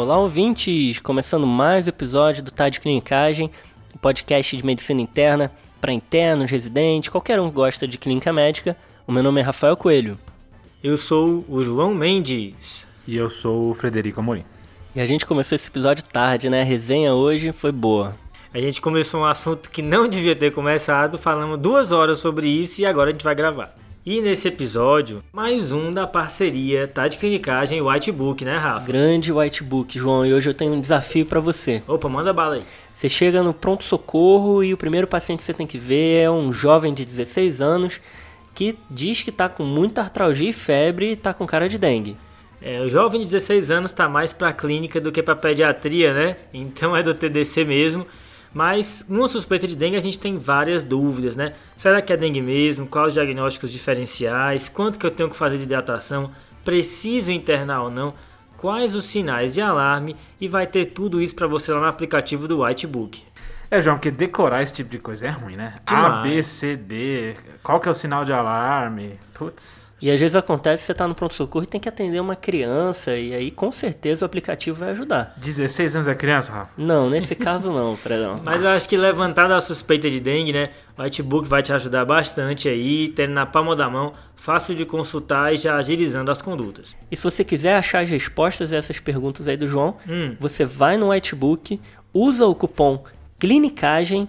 Olá, ouvintes! Começando mais um episódio do Tá de Clinicagem, um podcast de medicina interna para internos, residentes, qualquer um que gosta de clínica médica. O meu nome é Rafael Coelho. Eu sou o João Mendes. E eu sou o Frederico Amorim. E a gente começou esse episódio tarde, né? A resenha hoje foi boa. A gente começou um assunto que não devia ter começado, falamos duas horas sobre isso e agora a gente vai gravar. E nesse episódio, mais um da parceria Tá de Clinicagem e Whitebook, né, Rafa? Grande Whitebook, João, e hoje eu tenho um desafio para você. Opa, manda bala aí. Você chega no pronto-socorro e o primeiro paciente que você tem que ver é um jovem de 16 anos que diz que tá com muita artralgia e febre e tá com cara de dengue. É, o jovem de 16 anos tá mais pra clínica do que pra pediatria, né? Então é do TDC mesmo. Mas uma suspeita de dengue a gente tem várias dúvidas, né? Será que é dengue mesmo? Quais os diagnósticos diferenciais? Quanto que eu tenho que fazer de hidratação? Preciso internar ou não? Quais os sinais de alarme? E vai ter tudo isso para você lá no aplicativo do Whitebook. É, João, porque decorar esse tipo de coisa é ruim, né? A, B, C, D, qual que é o sinal de alarme? Putz. E às vezes acontece que você tá no pronto-socorro e tem que atender uma criança, e aí com certeza o aplicativo vai ajudar. 16 anos é criança, Rafa? Não, nesse caso não, Fredão. Mas eu acho que levantada a suspeita de dengue, né? O Whitebook vai te ajudar bastante aí, tendo na palma da mão, fácil de consultar e já agilizando as condutas. E se você quiser achar as respostas a essas perguntas aí do João, Hum. você vai no Whitebook, usa o cupom CLINICAGem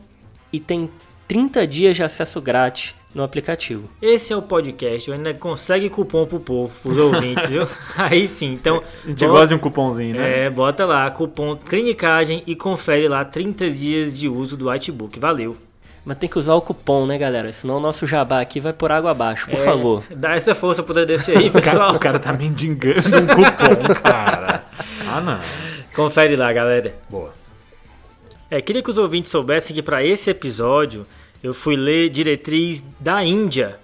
e tem 30 dias de acesso grátis no aplicativo. Esse é o podcast, ainda consegue cupom pro povo, pros ouvintes, viu? Aí sim, então. A gente bota- gosta de um cupomzinho, né? É, bota lá, cupom clinicagem e confere lá 30 dias de uso do Whitebook. Valeu. Mas tem que usar o cupom, né, galera? Senão o nosso jabá aqui vai por água abaixo, por É, favor. Dá essa força pro TDC aí, O cara, pessoal. o cara tá mendigando um cupom, cara. Ah, não. Confere lá, galera. Boa. É, queria que os ouvintes soubessem que para esse episódio eu fui ler diretriz da Índia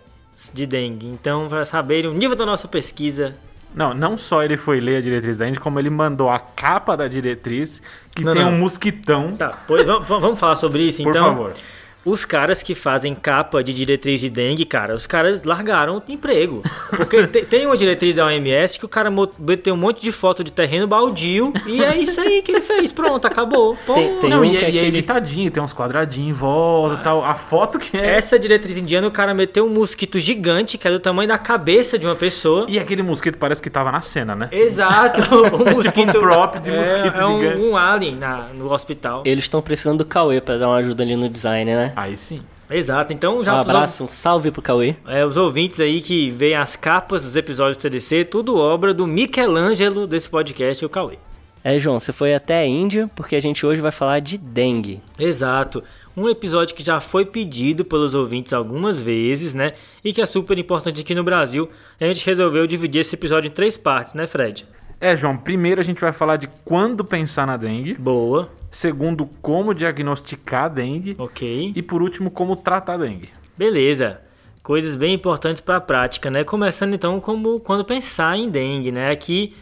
de dengue. Então, para saberem o nível da nossa pesquisa. Não, não só ele foi ler a diretriz da Índia, como ele mandou a capa da diretriz, que Não, tem não. um mosquitão. Tá, pois vamos, vamos falar sobre isso Por então. favor. Os caras que fazem capa de diretriz de dengue, cara, os caras largaram o emprego. Porque te- tem uma diretriz da OMS que o cara meteu um monte de foto de terreno baldio e é isso aí que ele fez. Pronto, acabou. Pô, Tem- tem não, um e, que é e é aquele- editadinho, tem uns quadradinhos em volta e tal. A foto que é. Essa diretriz indiana, o cara meteu um mosquito gigante, que é do tamanho da cabeça de uma pessoa. E aquele mosquito parece que tava na cena, né? Exato, um mosquito. um prop de é, mosquito é um, gigante. um alien na- no hospital. Eles estão precisando do Cauê pra dar uma ajuda ali no design, né? Aí sim. Exato, então já Um abraço, um salve pro Cauê. É, os ouvintes aí que veem as capas dos episódios do TDC, tudo obra do Michelangelo desse podcast, o Cauê. É, João, você foi até a Índia porque a gente hoje vai falar de dengue. Exato. Um episódio que já foi pedido pelos ouvintes algumas vezes, né? E que é super importante aqui no Brasil. A gente resolveu dividir esse episódio em três partes, né, Fred? É, João, primeiro a gente vai falar de quando pensar na dengue. Boa. Segundo, como diagnosticar a dengue. Ok. E por último, como tratar a dengue. Beleza. Coisas bem importantes para a prática, né? Começando então como quando pensar em dengue, né? Aqui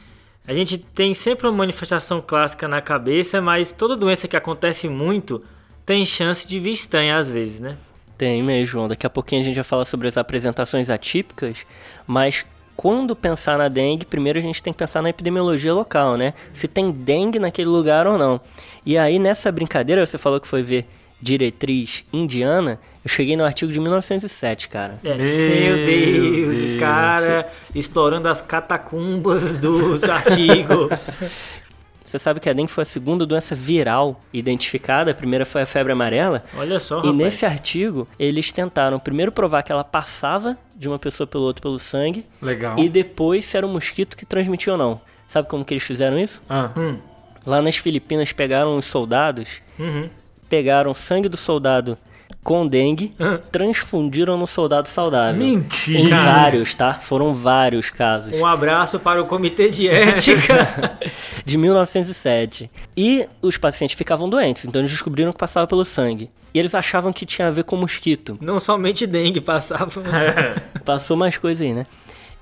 a gente tem sempre uma manifestação clássica na cabeça, mas toda doença que acontece muito tem chance de vir estranha às vezes, né? Tem mesmo, João. Daqui a pouquinho a gente vai falar sobre as apresentações atípicas, mas quando pensar na dengue, primeiro a gente tem que pensar na epidemiologia local, né? Se tem dengue naquele lugar ou não. E aí nessa brincadeira, você falou que foi ver diretriz indiana, eu cheguei no artigo de 1907, cara. É, Meu meu Deus, Deus. cara explorando as catacumbas dos artigos. Você sabe que a dengue foi a segunda doença viral identificada, a primeira foi a febre amarela. Olha só, E rapaz. nesse artigo, eles tentaram primeiro provar que ela passava de uma pessoa pelo outro pelo sangue Legal. e depois se era um mosquito que transmitia ou não. Sabe como que eles fizeram isso? Ah, Hum, Lá nas Filipinas pegaram os soldados, uhum. pegaram o sangue do soldado com dengue, Hum. transfundiram no soldado saudável. Em mentira! vários, tá? Foram vários casos. Um abraço para o Comitê de Ética. de 1907. E os pacientes ficavam doentes, então eles descobriram que passava pelo sangue. E eles achavam que tinha a ver com mosquito. Não somente dengue passava. Passou mais coisa aí, né?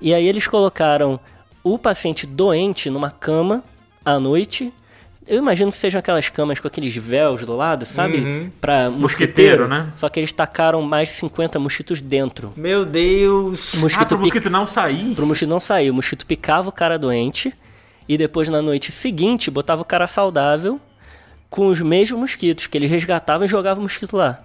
E aí eles colocaram o paciente doente numa cama à noite. Eu imagino que sejam aquelas camas com aqueles véus do lado, sabe? Uhum. Pra Mosquiteiro, né? Só que eles tacaram mais de 50 mosquitos dentro. Meu Deus. O Ah, mosquito pro pic- mosquito não sair? Pro mosquito não sair. O mosquito picava o cara doente e depois na noite seguinte botava o cara saudável com os mesmos mosquitos que eles resgatavam e jogavam o mosquito lá.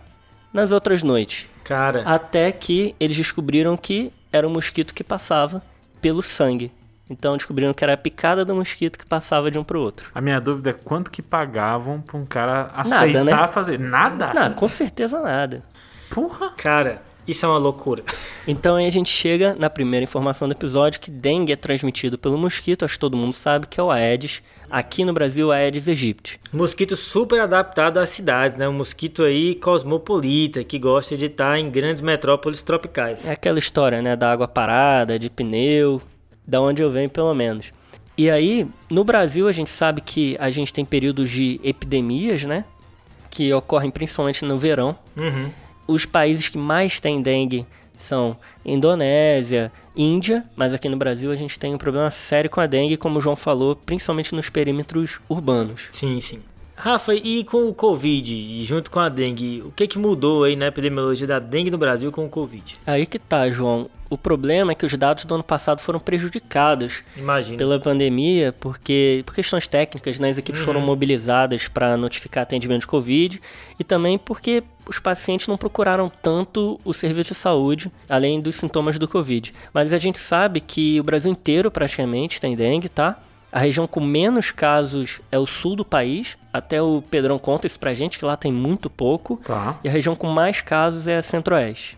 Nas outras noites. Cara. Até que eles descobriram que era um mosquito que passava pelo sangue. Então descobriram que era a picada do mosquito que passava de um pro outro. A minha dúvida é quanto que pagavam pra um cara aceitar nada, né? fazer. Nada? Não, com certeza nada. Porra! Cara, isso é uma loucura. Então aí a gente chega na primeira informação do episódio que dengue é transmitido pelo mosquito, acho que todo mundo sabe que é o Aedes. Aqui no Brasil, Aedes aegypti. Mosquito super adaptado às cidades, né? Um mosquito aí cosmopolita, que gosta de estar em grandes metrópoles tropicais. É aquela história, né? Da água parada, de pneu, da onde eu venho pelo menos. E aí, no Brasil, a gente sabe que a gente tem períodos de epidemias, né? Que ocorrem principalmente no verão. Uhum. Os países que mais têm dengue são Indonésia, Índia, mas aqui no Brasil a gente tem um problema sério com a dengue, como o João falou, principalmente nos perímetros urbanos. Sim, sim. Rafa, e com o Covid, e junto com a dengue, o que, que mudou aí na epidemiologia da dengue no Brasil com o Covid? Aí que tá, João. O problema é que os dados do ano passado foram prejudicados Imagina. pela pandemia, porque por questões técnicas, né, as equipes uhum. foram mobilizadas para notificar atendimento de Covid e também porque os pacientes não procuraram tanto o serviço de saúde, além dos sintomas do Covid. Mas a gente sabe que o Brasil inteiro praticamente tem dengue, tá? A região com menos casos é o sul do país. Até o Pedrão conta isso pra gente, que lá tem muito pouco. Tá. E a região com mais casos é a centro-oeste.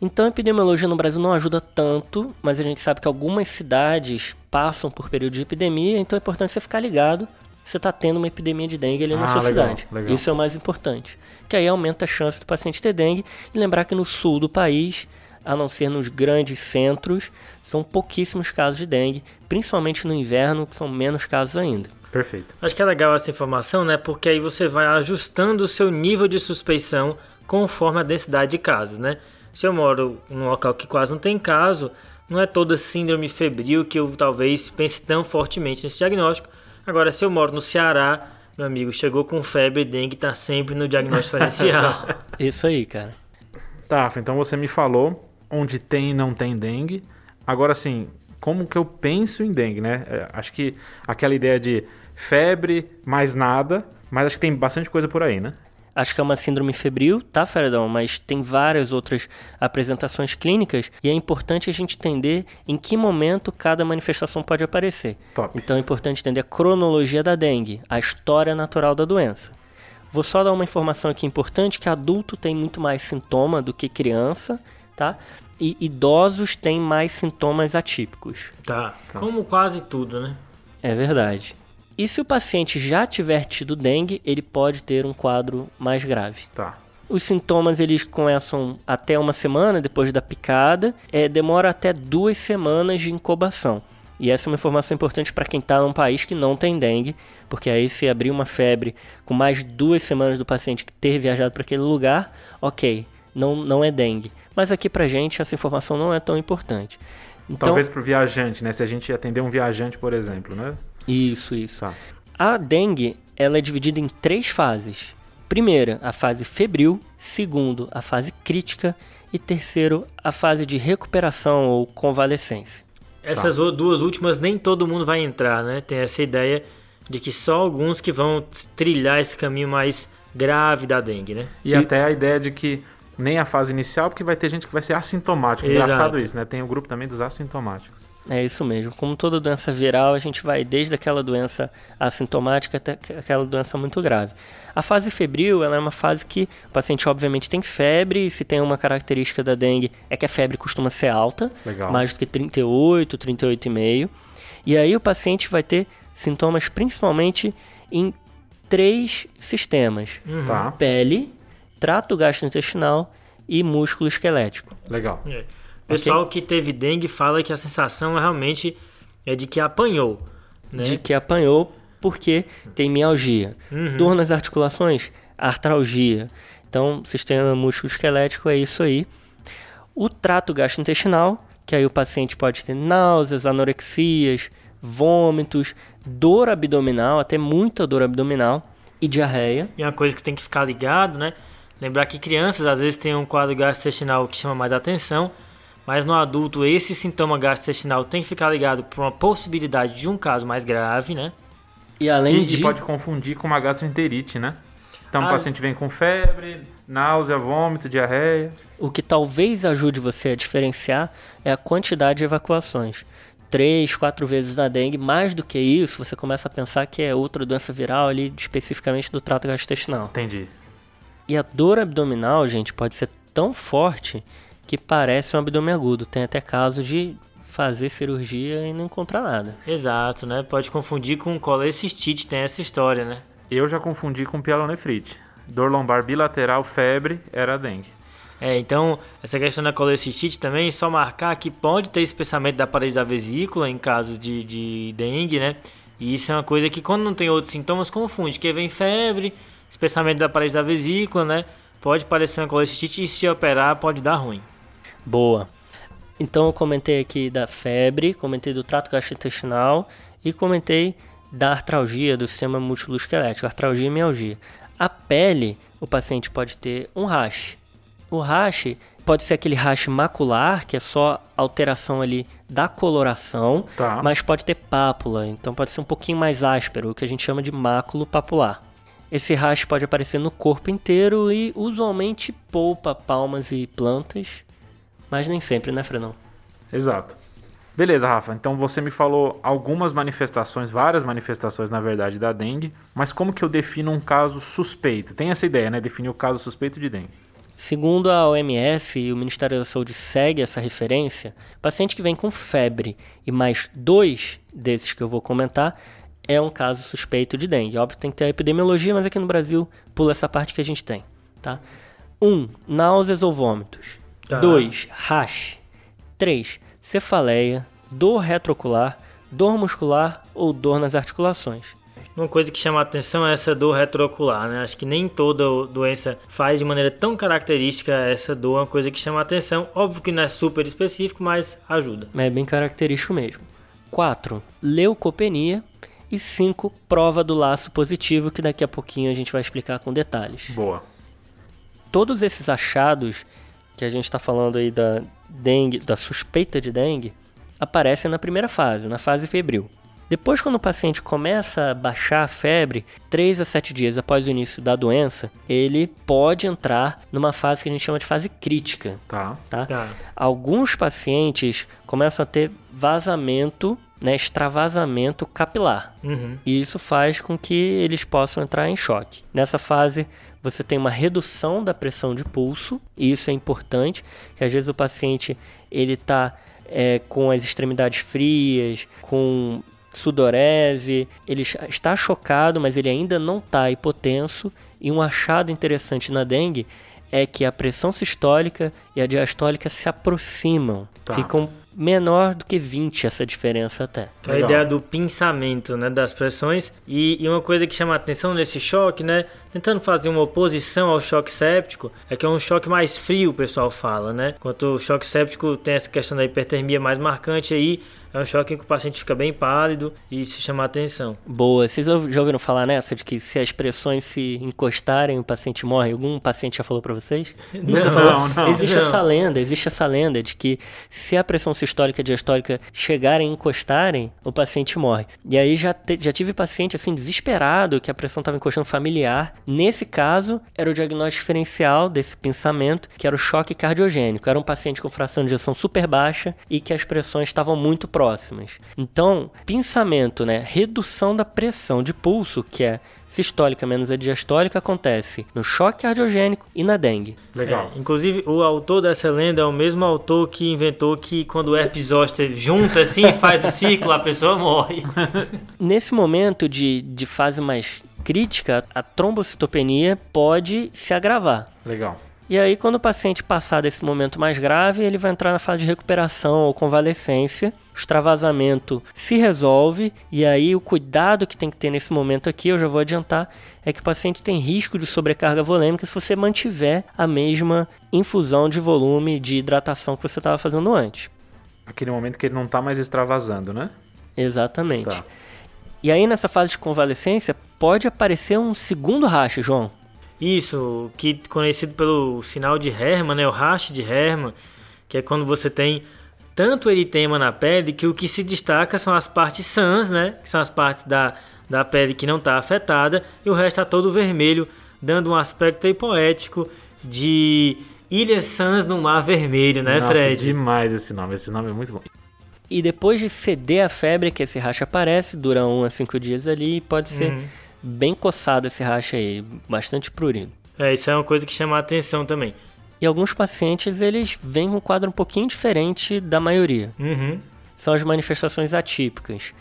Então a epidemiologia no Brasil não ajuda tanto, mas a gente sabe que algumas cidades passam por período de epidemia, então é importante você ficar ligado se está tendo uma epidemia de dengue ali ah, na sua legal, cidade. Legal. Isso é o mais importante. Que aí aumenta a chance do paciente ter dengue. E lembrar que no sul do país, a não ser nos grandes centros, são pouquíssimos casos de dengue, principalmente no inverno, que são menos casos ainda. Perfeito. Acho que é legal essa informação, né? Porque aí você vai ajustando o seu nível de suspeição conforme a densidade de casos, né? Se eu moro num local que quase não tem caso, não é toda síndrome febril que eu talvez pense tão fortemente nesse diagnóstico. Agora, se eu moro no Ceará, meu amigo, chegou com febre, dengue, tá sempre no diagnóstico diferencial. Isso aí, cara. Tá, então você me falou onde tem e não tem dengue. Agora, assim, como que eu penso em dengue, né? É, acho que aquela ideia de febre mais nada, mas acho que tem bastante coisa por aí, né? Acho que é uma síndrome febril, tá, Fredão? Mas tem várias outras apresentações clínicas e é importante a gente entender em que momento cada manifestação pode aparecer. Top. Então é importante entender a cronologia da dengue, a história natural da doença. Vou só dar uma informação aqui importante que adulto tem muito mais sintoma do que criança, tá? E idosos têm mais sintomas atípicos. Tá. tá. Como quase tudo, né? É verdade. E se o paciente já tiver tido dengue, ele pode ter um quadro mais grave. Tá. Os sintomas eles começam até uma semana depois da picada, é, demora até duas semanas de incubação. E essa é uma informação importante para quem está num país que não tem dengue, porque aí se abrir uma febre com mais duas semanas do paciente ter viajado para aquele lugar, ok, não, não é dengue. Mas aqui para gente essa informação não é tão importante. Então, Talvez para o viajante, né? Se a gente atender um viajante, por exemplo, né? Isso, isso. Tá. A dengue ela é dividida em três fases. Primeira, a fase febril. Segundo, a fase crítica. E terceiro, a fase de recuperação ou convalescência. Essas tá. duas últimas nem todo mundo vai entrar, né? Tem essa ideia de que só alguns que vão trilhar esse caminho mais grave da dengue, né? E, e... até a ideia de que nem a fase inicial, porque vai ter gente que vai ser assintomática. Engraçado isso, né? Tem o grupo também dos assintomáticos. É isso mesmo. Como toda doença viral, a gente vai desde aquela doença assintomática até aquela doença muito grave. A fase febril ela é uma fase que o paciente obviamente tem febre, e se tem uma característica da dengue é que a febre costuma ser alta, Legal. mais do que 38, 38,5. E aí o paciente vai ter sintomas principalmente em três sistemas: uhum. tá. pele, trato gastrointestinal e músculo esquelético. Legal. É. Pessoal okay. que teve dengue fala que a sensação realmente é de que apanhou. Né? De que apanhou porque tem mialgia. Uhum. Dor nas articulações, artralgia. Então, sistema músculo-esquelético é isso aí. O trato gastrointestinal, que aí o paciente pode ter náuseas, anorexias, vômitos, dor abdominal, até muita dor abdominal e diarreia. E uma coisa que tem que ficar ligado, né? Lembrar que crianças às vezes têm um quadro gastrointestinal que chama mais atenção, mas no adulto esse sintoma gastrointestinal tem que ficar ligado para uma possibilidade de um caso mais grave, né? E além E, de. e pode confundir com uma gastroenterite, né? Então Ah, o paciente vem com febre, náusea, vômito, diarreia. O que talvez ajude você a diferenciar é a quantidade de evacuações. Três, quatro vezes na dengue, mais do que isso, você começa a pensar que é outra doença viral ali, especificamente do trato gastrointestinal. Entendi. E a dor abdominal, gente, pode ser tão forte que parece um abdômen agudo. Tem até casos de fazer cirurgia e não encontrar nada. Exato, né? Pode confundir com colecistite, tem essa história, né? Eu já confundi com pielonefrite. Dor lombar bilateral, febre, era dengue. É, então, essa questão da colecistite também, só marcar que pode ter espessamento da parede da vesícula em caso de, de dengue, né? E isso é uma coisa que quando não tem outros sintomas, confunde, que vem febre, espessamento da parede da vesícula, né? Pode parecer uma colecistite e se operar pode dar ruim. Boa. Então eu comentei aqui da febre, comentei do trato gastrointestinal e comentei da artralgia do sistema músculo-esquelético, artralgia e mialgia. A pele, o paciente pode ter um rash. O rash pode ser aquele rash macular, que é só alteração ali da coloração, Tá. mas pode ter pápula, então pode ser um pouquinho mais áspero, o que a gente chama de máculo papular. Esse rash pode aparecer no corpo inteiro e usualmente poupa palmas e plantas, mas nem sempre, né, Frenão? Exato. Beleza, Rafa. Então você me falou algumas manifestações, várias manifestações, na verdade, da dengue. Mas como que eu defino um caso suspeito? Tem essa ideia, né? Definir o caso suspeito de dengue. Segundo a OMS e o Ministério da Saúde segue essa referência, paciente que vem com febre e mais dois desses que eu vou comentar é um caso suspeito de dengue. Óbvio, tem que ter a epidemiologia, mas aqui no Brasil pula essa parte que a gente tem, tá? 1. Um, náuseas ou vômitos. Tá. 2. Rash. 3. Cefaleia, dor retroocular, dor muscular ou dor nas articulações. Uma coisa que chama a atenção é essa dor retroocular, né? Acho que nem toda doença faz de maneira tão característica essa dor, é uma coisa que chama a atenção. Óbvio que não é super específico, mas ajuda. É bem característico mesmo. 4. Leucopenia. E 5. Prova do laço positivo, que daqui a pouquinho a gente vai explicar com detalhes. Boa. Todos esses achados que a gente está falando aí da dengue, da suspeita de dengue, aparecem na primeira fase, na fase febril. Depois, quando o paciente começa a baixar a febre, 3 a 7 dias após o início da doença, ele pode entrar numa fase que a gente chama de fase crítica, Tá. tá? Tá. Alguns pacientes começam a ter vazamento, né, extravasamento capilar. Uhum. E isso faz com que eles possam entrar em choque. Nessa fase, você tem uma redução da pressão de pulso, e isso é importante, que às vezes o paciente ele está com as extremidades frias, com sudorese, ele está chocado, mas ele ainda não está hipotenso. E um achado interessante na dengue é que a pressão sistólica e a diastólica se aproximam, Tá. ficam menor do que 20 essa diferença até. É a Legal. ideia do pinçamento né, das pressões. E, e uma coisa que chama a atenção nesse choque, né? Tentando fazer uma oposição ao choque séptico, é que é um choque mais frio, o pessoal fala, né? Enquanto o choque séptico tem essa questão da hipertermia mais marcante aí, é um choque em que o paciente fica bem pálido e se chama a atenção. Boa. Vocês já ouviram falar nessa de que se as pressões se encostarem, o paciente morre? Algum paciente já falou pra vocês? Não, não, não. Existe Não. essa lenda, existe essa lenda de que se a pressão sistólica e diastólica chegarem e encostarem, o paciente morre. E aí já, te- já tive paciente assim desesperado que a pressão estava encostando familiar. Nesse caso, era o diagnóstico diferencial desse pensamento, que era o choque cardiogênico. Era um paciente com fração de ejeção super baixa e que as pressões estavam muito próximas. Então, pensamento, né, redução da pressão de pulso, que é sistólica menos a diastólica, acontece no choque cardiogênico e na dengue. Legal. É, inclusive, o autor dessa lenda é o mesmo autor que inventou que quando o herpes zoster junta assim e faz o ciclo, a pessoa morre. Nesse momento de, de fase mais crítica, a trombocitopenia pode se agravar. Legal. E aí, quando o paciente passar desse momento mais grave, ele vai entrar na fase de recuperação ou convalescência. O extravasamento se resolve, e aí o cuidado que tem que ter nesse momento aqui, eu já vou adiantar, é que o paciente tem risco de sobrecarga volêmica se você mantiver a mesma infusão de volume de hidratação que você estava fazendo antes. Aquele momento que ele não tá mais extravasando, né? Exatamente. Tá. E aí, nessa fase de convalescência, pode aparecer um segundo racha, João. Isso, que conhecido pelo sinal de Hermann, né, o rash de Hermann, que é quando você tem tanto eritema na pele que o que se destaca são as partes sãs, né? Que são as partes da, da pele que não está afetada e o resto está todo vermelho, dando um aspecto aí poético de Ilhas Sans no Mar Vermelho, né, Nossa, Fred? demais esse nome. Esse nome é muito bom. E depois de ceder a febre, que esse racha aparece, dura um a cinco dias ali, e pode ser Uhum. Bem coçado esse racha aí, bastante prurido. É, isso é uma coisa que chama a atenção também. E alguns pacientes, eles vêm com um quadro um pouquinho diferente da maioria. Uhum. São as manifestações atípicas.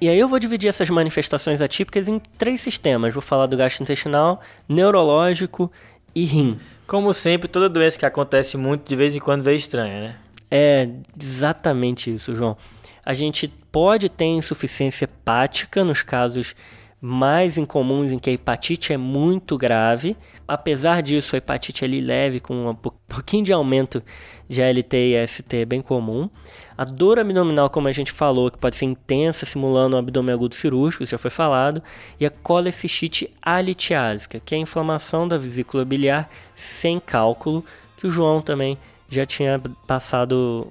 E aí eu vou dividir essas manifestações atípicas em três sistemas. Vou falar do gastrointestinal, neurológico e rim. Como sempre, toda doença que acontece muito de vez em quando vem estranha, né? É exatamente isso, João. A gente pode ter insuficiência hepática nos casos mais incomuns em que a hepatite é muito grave. Apesar disso, a hepatite ali leve com um po- pouquinho de aumento de ALT e ST é bem comum. A dor abdominal, como a gente falou, que pode ser intensa, simulando um abdômen agudo cirúrgico, já foi falado. E a colecistite alitiásica, que é a inflamação da vesícula biliar sem cálculo, que o João também já tinha passado,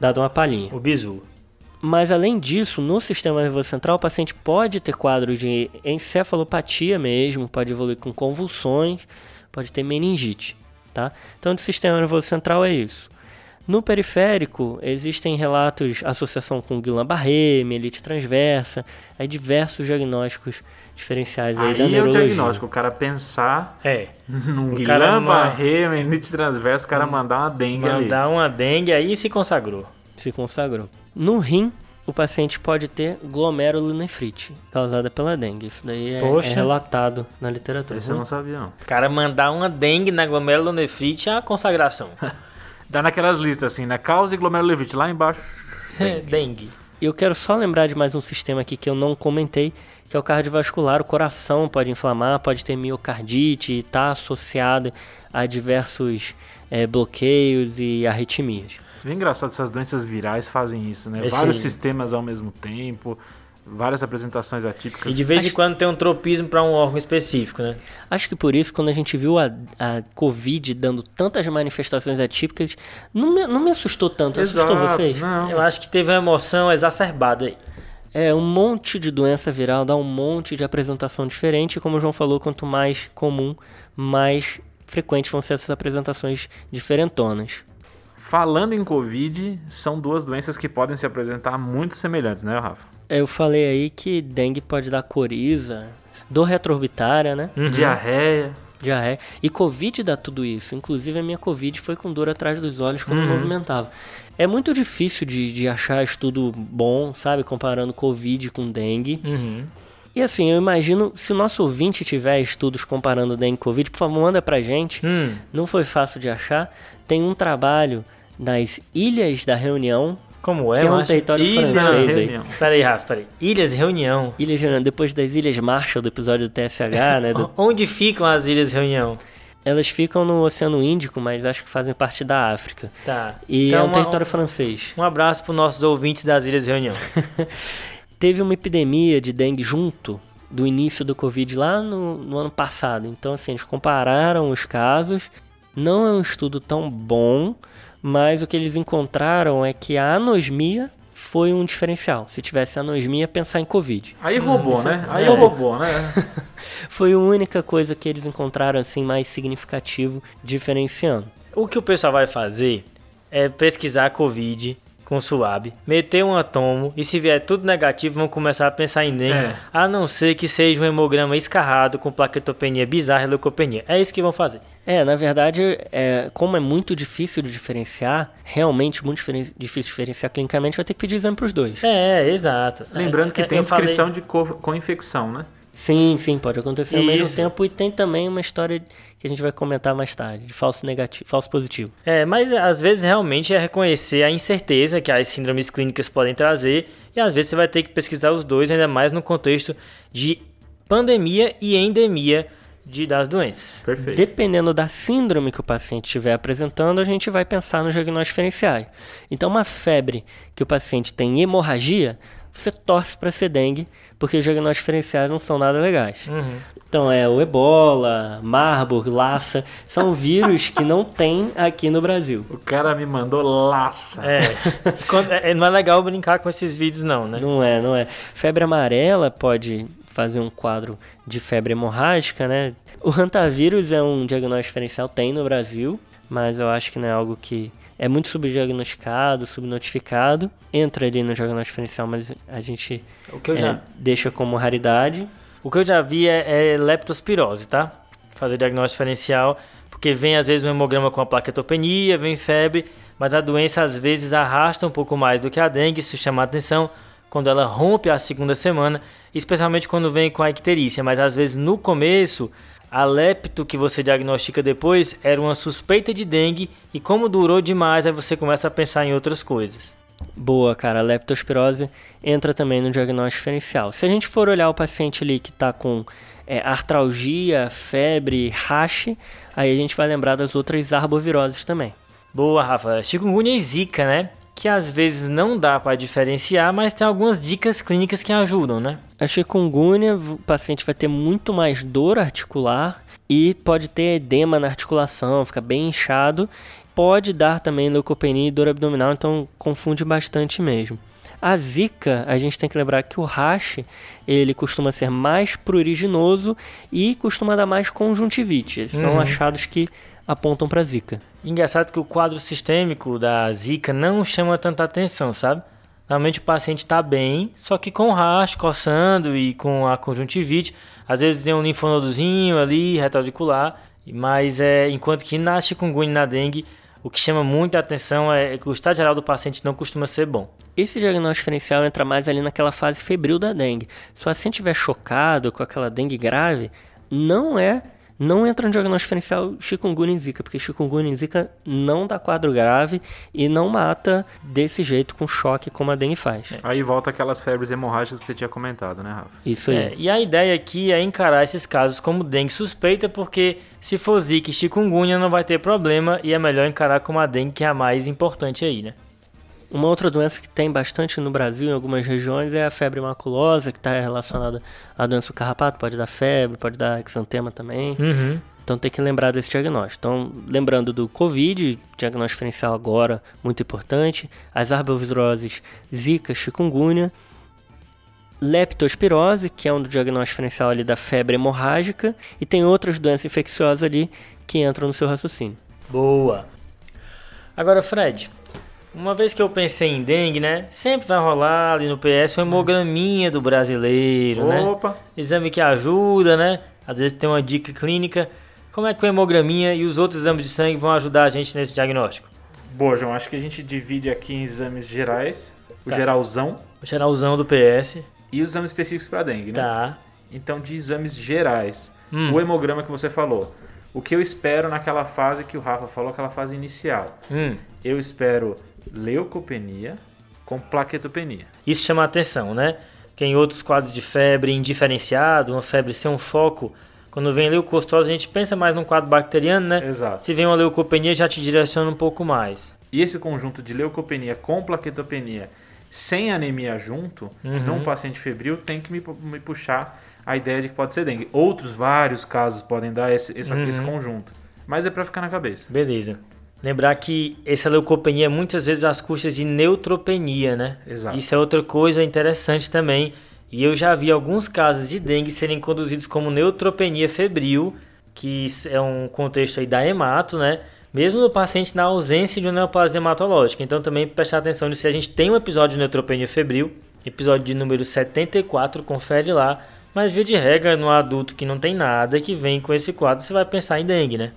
dado uma palhinha. O bizu. Mas além disso, no sistema nervoso central, o paciente pode ter quadro de encefalopatia mesmo, pode evoluir com convulsões, pode ter meningite, tá? Então, no sistema nervoso central é isso. No periférico, existem relatos, associação com Guillain-Barré, mielite transversa, aí diversos diagnósticos diferenciais aí, Aí da é o neurologia. diagnóstico. O cara pensar É. num O Guillain-Barré, menite transverso, o cara mandar uma dengue ali. Mandar uma dengue aí se consagrou. Se consagrou. No rim, o paciente pode ter glomerulonefrite, causada pela dengue. Isso daí é, Poxa. é relatado na literatura. Esse eu não sabia, não. O cara mandar uma dengue na glomerulonefrite é a consagração. Dá naquelas listas assim, né? Causa e glomerulonefrite. Lá embaixo, dengue. E eu quero só lembrar de mais um sistema aqui que eu não comentei, que é o cardiovascular. O coração pode inflamar, pode ter miocardite e está associado a diversos eh, bloqueios e arritmias. É engraçado, essas doenças virais fazem isso, né? Esse- Vários sistemas ao mesmo tempo, várias apresentações atípicas. E de vez em Acho- quando tem um tropismo para um órgão específico, né? Acho que por isso, quando a gente viu a, a Covid dando tantas manifestações atípicas, não me, não me assustou tanto. Assustou Exato, vocês? Não. Eu acho que teve uma emoção exacerbada aí. É, um monte de doença viral dá um monte de apresentação diferente. E como o João falou, quanto mais comum, mais frequentes vão ser essas apresentações diferentonas. Falando em Covid, são duas doenças que podem se apresentar muito semelhantes, né, Rafa? Eu falei aí que dengue pode dar coriza, dor retroorbitária, né? Uhum. Diarreia. Diarreia. E Covid dá tudo isso. Inclusive a minha Covid foi com dor atrás dos olhos quando eu Uhum. movimentava. É muito difícil de, de achar estudo bom, sabe? Comparando Covid com dengue. Uhum. E assim, eu imagino, se o nosso ouvinte tiver estudos comparando dengue e Covid, por favor, manda pra gente. Hum. Não foi fácil de achar. Tem um trabalho nas Ilhas da Reunião, Como é, que é um território Ilhas francês aí. Reunião. Peraí, Rafa, peraí. Ilhas Reunião. Ilhas Reunião, depois das Ilhas Marshall, do episódio do TSH, né? do- Onde ficam as Ilhas Reunião? Elas ficam no Oceano Índico, mas acho que fazem parte da África. Tá. E Então, é um uma- território francês. Um abraço para nossos ouvintes das Ilhas Reunião. Teve uma epidemia de dengue junto do início do Covid lá no, no ano passado. Então, assim, eles compararam os casos. Não é um estudo tão bom, mas o que eles encontraram é que a anosmia foi um diferencial. Se tivesse anosmia, pensar em Covid. Aí roubou, né? Aí é. roubou, né? Foi a única coisa que eles encontraram assim mais significativo diferenciando. O que o pessoal vai fazer é pesquisar Covid com suave, meter um atomo e se vier tudo negativo vão começar a pensar em dengue, É. a não ser que seja um hemograma escarrado com plaquetopenia bizarra e leucopenia. É isso que vão fazer. É, na verdade, é, como é muito difícil de diferenciar, realmente muito diferen- difícil de diferenciar clinicamente, vai ter que pedir exame para os dois. É, exato. Lembrando que É, tem eu falei- inscrição de co- com infecção, né? Sim, sim, pode acontecer ao mesmo Isso. tempo e tem também uma história que a gente vai comentar mais tarde, de falso negativo, falso positivo. É, mas às vezes realmente é reconhecer a incerteza que as síndromes clínicas podem trazer e às vezes você vai ter que pesquisar os dois, ainda mais no contexto de pandemia e endemia de, das doenças. Perfeito. Dependendo da síndrome que o paciente estiver apresentando, a gente vai pensar nos diagnósticos diferenciais. Então, uma febre que o paciente tem hemorragia, você torce para ser dengue, porque os diagnósticos diferenciais não são nada legais. Uhum. Então é o ebola, marburg, lassa, são vírus que não tem aqui no Brasil. O cara me mandou laça. É. Quando- é, não é legal brincar com esses vídeos, não, né? Não é, não é. Febre amarela pode fazer um quadro de febre hemorrágica, né? O hantavírus é um diagnóstico diferencial, tem no Brasil, mas eu acho que não é algo que é muito subdiagnosticado, subnotificado. Entra ali no diagnóstico diferencial, mas a gente O que eu é, já, deixa como raridade. o que eu já vi é, é leptospirose, tá? Fazer diagnóstico diferencial, porque vem às vezes um hemograma com a plaquetopenia, vem febre, mas a doença às vezes arrasta um pouco mais do que a dengue, isso chama a atenção quando ela rompe a segunda semana, especialmente quando vem com a icterícia, mas às vezes no começo a lepto que você diagnostica depois era uma suspeita de dengue e como durou demais, aí você começa a pensar em outras coisas. Boa, cara. A leptospirose entra também no diagnóstico diferencial. Se a gente for olhar o paciente ali que está com é, artralgia, febre, rache, aí a gente vai lembrar das outras arboviroses também. Boa, Rafa. Chikungunya e Zika, né? Que às vezes não dá para diferenciar, mas tem algumas dicas clínicas que ajudam, né? A chikungunya, o paciente vai ter muito mais dor articular e pode ter edema na articulação, fica bem inchado. Pode dar também leucopenia e dor abdominal, então confunde bastante mesmo. A zika, a gente tem que lembrar que o rash, ele costuma ser mais pruriginoso e costuma dar mais conjuntivite. São Uhum. achados que apontam para zika. Engraçado que o quadro sistêmico da Zika não chama tanta atenção, sabe? Normalmente o paciente está bem, só que com rash, coçando e com a conjuntivite. Às vezes tem um linfonodozinho ali, retoauricular, mas é, enquanto que na chikungunya e na dengue, o que chama muita atenção é que o estado geral do paciente não costuma ser bom. Esse diagnóstico diferencial entra mais ali naquela fase febril da dengue. Se o paciente estiver chocado com aquela dengue grave, não é, não entra no diagnóstico diferencial chikungunya e zika, porque chikungunya e zika não dá quadro grave e não mata desse jeito com choque como a dengue faz. Aí volta aquelas febres hemorrágicas que você tinha comentado, né, Rafa? Isso aí. É, e a ideia aqui é encarar esses casos como dengue suspeita, porque se for zika e chikungunya não vai ter problema e é melhor encarar como a dengue que é a mais importante aí, né? Uma outra doença que tem bastante no Brasil, em algumas regiões, é a febre maculosa, que está relacionada à doença do carrapato. Pode dar febre, pode dar exantema também. Uhum. Então tem que lembrar desse diagnóstico. Então, lembrando do Covid, diagnóstico diferencial agora, muito importante. As arboviroses Zika, chikungunya. Leptospirose, que é um do diagnóstico diferencial ali da febre hemorrágica. E tem outras doenças infecciosas ali que entram no seu raciocínio. Boa. Agora, Fred, uma vez que eu pensei em dengue, né? Sempre vai rolar ali no PS uma hemograminha do brasileiro, né? Opa! Exame que ajuda, né? Às vezes tem uma dica clínica. Como é que a hemograminha e os outros exames de sangue vão ajudar a gente nesse diagnóstico? Boa, João. Acho que a gente divide aqui em exames gerais, o Tá. geralzão O geralzão do PS. e os exames específicos para dengue, né? Tá. Então, de exames gerais, Hum. o hemograma que você falou. O que eu espero naquela fase que o Rafa falou, aquela fase inicial? Hum. Eu espero leucopenia com plaquetopenia. Isso chama a atenção, né? Que em outros quadros de febre indiferenciado, uma febre sem um foco, quando vem leucostose, a gente pensa mais num quadro bacteriano, né? Exato. Se vem uma leucopenia, já te direciona um pouco mais. E esse conjunto de leucopenia com plaquetopenia sem anemia junto, Uhum. num paciente febril, tem que me, me puxar a ideia de que pode ser dengue. Outros vários casos podem dar esse, esse, Uhum. esse conjunto. Mas é pra ficar na cabeça. Beleza. Lembrar que essa leucopenia é muitas vezes às custas de neutropenia, né? Exato. Isso é outra coisa interessante também. E eu já vi alguns casos de dengue serem conduzidos como neutropenia febril, que é um contexto aí da hemato, né? Mesmo no paciente na ausência de uma neoplasia hematológica. Então também prestar atenção nisso. Se a gente tem um episódio de neutropenia febril, episódio de número 74, confere lá. Mas via de regra, no adulto que não tem nada, que vem com esse quadro, você vai pensar em dengue, né?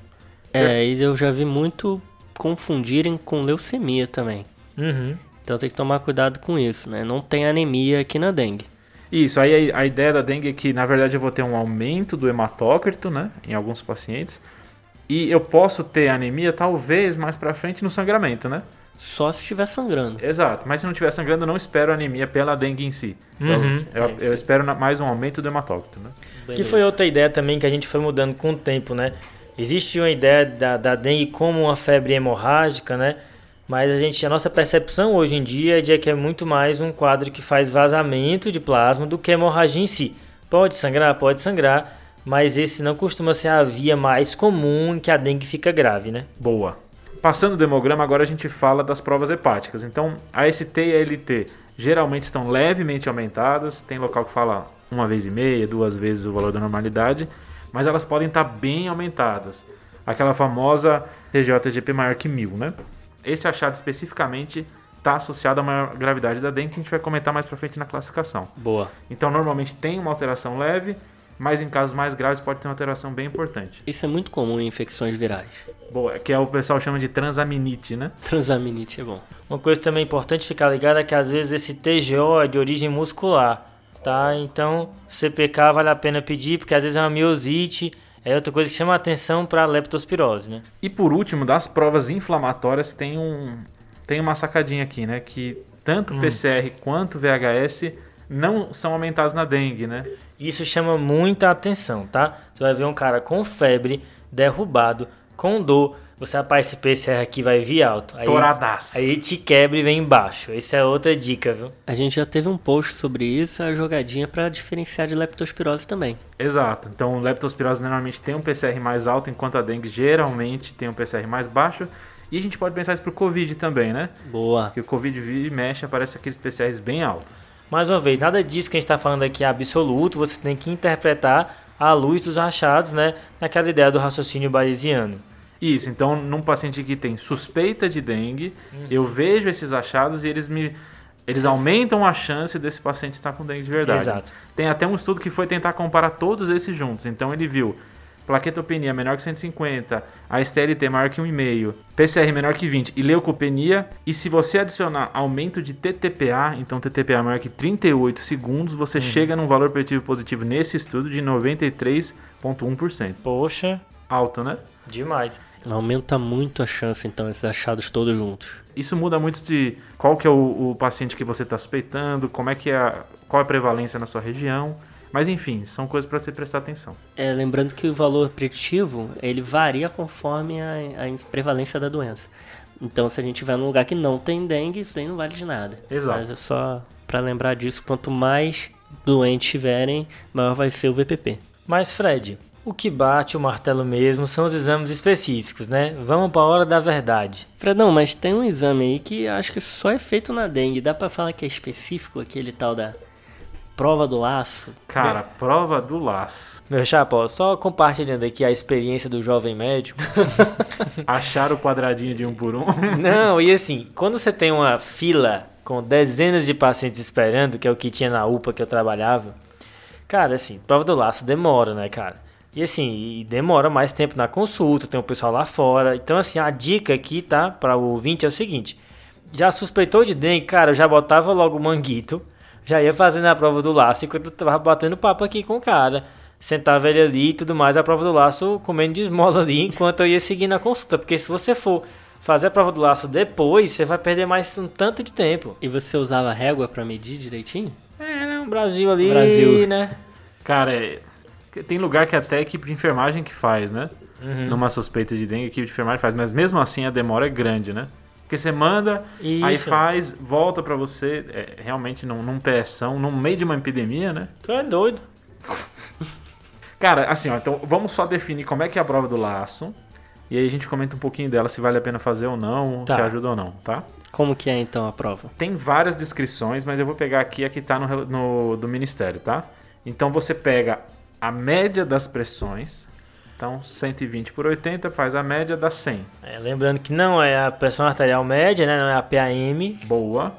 É, e eu já vi muito confundirem com leucemia também. Uhum. Então tem que tomar cuidado com isso, né? Não tem anemia aqui na dengue. Isso, aí a, ideia da dengue é que, na verdade, eu vou ter um aumento do hematócrito, né, em alguns pacientes. E eu posso ter anemia, talvez, mais pra frente no sangramento, né? Só se estiver sangrando. Exato, mas se não estiver sangrando, eu não espero anemia pela dengue em si. Uhum. Eu, eu- É, eu espero mais um aumento do hematócrito, né? Que foi outra ideia também que a gente foi mudando com o tempo, né? Existe uma ideia da, da dengue como uma febre hemorrágica, né? Mas a gente, a nossa percepção hoje em dia é de que é muito mais um quadro que faz vazamento de plasma do que hemorragia em si. Pode sangrar, pode sangrar, mas esse não costuma ser a via mais comum em que a dengue fica grave, né? Boa. Passando o demograma, agora a gente fala das provas hepáticas. Então, a ST e a LT geralmente estão levemente aumentadas, tem local que fala uma vez e meia, duas vezes o valor da normalidade, mas elas podem estar bem aumentadas. Aquela famosa TGO-TGP maior que mil, né? Esse achado especificamente está associado à maior gravidade da dengue, que a gente vai comentar mais para frente na classificação. Boa. Então, normalmente tem uma alteração leve, mas em casos mais graves pode ter uma alteração bem importante. Isso é muito comum em infecções virais. Boa, que é o pessoal chama de transaminite, né? Transaminite é bom. Uma coisa também importante ficar ligado é que às vezes esse TGO é de origem muscular, tá? Então, CPK vale a pena pedir, porque às vezes é uma miosite, é outra coisa que chama a atenção para a leptospirose, né? E por último, das provas inflamatórias, tem, um, tem uma sacadinha aqui, né? Que tanto Hum. PCR quanto VHS não são aumentados na dengue, né? Isso chama muita atenção, tá? Você vai ver um cara com febre, derrubado, com dor. Você, rapaz, esse PCR aqui vai vir alto. Aí, Estouradaço. aí te quebra e vem embaixo. Essa é outra dica, viu? A gente já teve um post sobre isso, a jogadinha para diferenciar de leptospirose também. Exato. Então, leptospirose normalmente tem um PCR mais alto, enquanto a dengue geralmente tem um PCR mais baixo. E a gente pode pensar isso pro Covid também, né? Boa. Porque o Covid vira e mexe, aparece aqueles PCRs bem altos. Mais uma vez, nada disso que a gente está falando aqui é absoluto. Você tem que interpretar à luz dos achados, né? Naquela ideia do raciocínio bayesiano. Isso, então num paciente que tem suspeita de dengue, Uhum. eu vejo esses achados e eles me eles aumentam a chance desse paciente estar com dengue de verdade. Exato. Tem até um estudo que foi tentar comparar todos esses juntos. Então ele viu plaquetopenia menor que 150, a STLT maior que 1,5, PCR menor que 20 e leucopenia. E se você adicionar aumento de TTPA, então TTPA maior que 38 segundos, você chega num valor preditivo positivo nesse estudo de 93,1%. Poxa, Alto, né? demais. Aumenta muito a chance, então, esses achados todos juntos. Isso muda muito de qual que é o, o paciente que você está suspeitando, como é que é, a- qual é a prevalência na sua região. Mas enfim, são coisas para você prestar atenção. É, lembrando que o valor preditivo, ele varia conforme a, a prevalência da doença. Então, se a gente estiver num lugar que não tem dengue, isso aí não vale de nada. Exato. Mas é só para lembrar disso, quanto mais doentes tiverem, maior vai ser o VPP. Mas, Fred, o que bate o martelo mesmo são os exames específicos, né? Vamos para a hora da verdade. Fredão, mas tem um exame aí que acho que só é feito na dengue. Dá pra falar que é específico, aquele tal da prova do laço? Cara, prova do laço. Meu chapéu, só compartilhando aqui a experiência do jovem médico. Achar o quadradinho de um por um. Não, e assim, quando você tem uma fila com dezenas de pacientes esperando, que é o que tinha na UPA que eu trabalhava, cara, assim, prova do laço demora, né, cara? E assim, e demora mais tempo na consulta, tem o pessoal lá fora. Então, assim, a dica aqui, tá, para o ouvinte é o seguinte: já suspeitou de dengue, cara, eu já botava logo o manguito, já ia fazendo a prova do laço enquanto eu tava batendo papo aqui com o cara. Sentava ele ali e tudo mais, a prova do laço comendo de esmola ali enquanto eu ia seguindo a consulta. Porque se você for fazer a prova do laço depois, você vai perder mais um tanto de tempo. E você usava régua pra medir direitinho? É, né? O Brasil ali, Brasil. né? Cara, é- tem lugar que até a equipe de enfermagem que faz, né? Uhum. Numa suspeita de dengue, a equipe de enfermagem faz. Mas mesmo assim a demora é grande, né? Porque você manda, aí Isso. faz, volta pra você, é, realmente num, num PSão, no meio de uma epidemia, né? Tu é doido. Cara, assim, ó, então vamos só definir como é que é a prova do laço. E aí a gente comenta um pouquinho dela, se vale a pena fazer ou não, Tá. se ajuda ou não, tá? Como que é então a prova? Tem várias descrições, mas eu vou pegar aqui a que tá no, no- do Ministério, tá? Então você pega a média das pressões, então 120 por 80 faz a média da 100. É, lembrando que não é a pressão arterial média, né? Não é a PAM. Boa.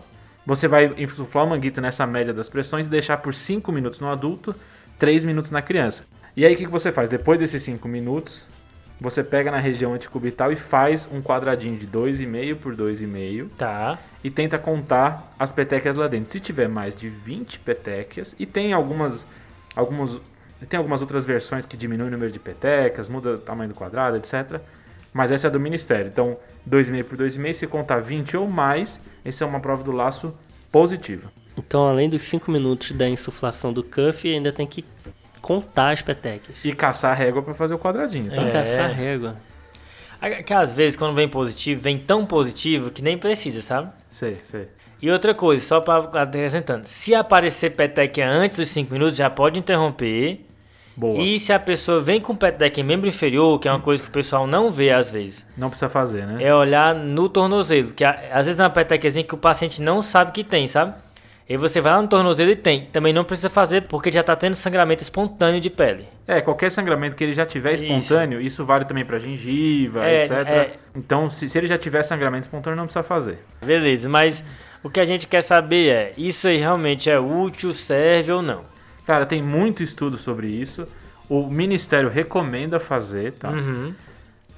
Você vai insuflar o manguito nessa média das pressões e deixar por 5 minutos no adulto, 3 minutos na criança. E aí o que, que você faz? Depois desses 5 minutos, você pega na região anticubital e faz um quadradinho de 2,5 por 2,5 Tá. e tenta contar as petequias lá dentro. Se tiver mais de 20 petequias, e tem algumas, algumas, tem algumas outras versões que diminuem o número de petequias, muda o tamanho do quadrado, etc. Mas essa é do Ministério. Então, 2,5 por 2,5, se contar 20 ou mais, essa é uma prova do laço positiva. Então, além dos 5 minutos da insuflação do cuff, ainda tem que contar as petequias. E caçar a régua para fazer o quadradinho, tá? E É. caçar régua. É Que às vezes quando vem positivo, vem tão positivo que nem precisa, sabe? Sei, sei. E outra coisa, só para acrescentando, se aparecer petequia antes dos 5 minutos, já pode interromper. Boa. E se a pessoa vem com petequia em membro inferior, que é uma coisa que o pessoal não vê às vezes, Não precisa fazer, né? é olhar no tornozelo, que às vezes é uma petequiazinha que o paciente não sabe que tem, sabe? E você vai lá no tornozelo e tem. Também não precisa fazer porque já está tendo sangramento espontâneo de pele. É, qualquer sangramento que ele já tiver Isso. espontâneo, isso vale também pra gengiva, É, etc. é. Então, se, se ele já tiver sangramento espontâneo, não precisa fazer. Beleza, mas o que a gente quer saber é, isso aí realmente é útil, serve ou não? Cara, tem muito estudo sobre isso. O Ministério recomenda fazer, tá? Uhum.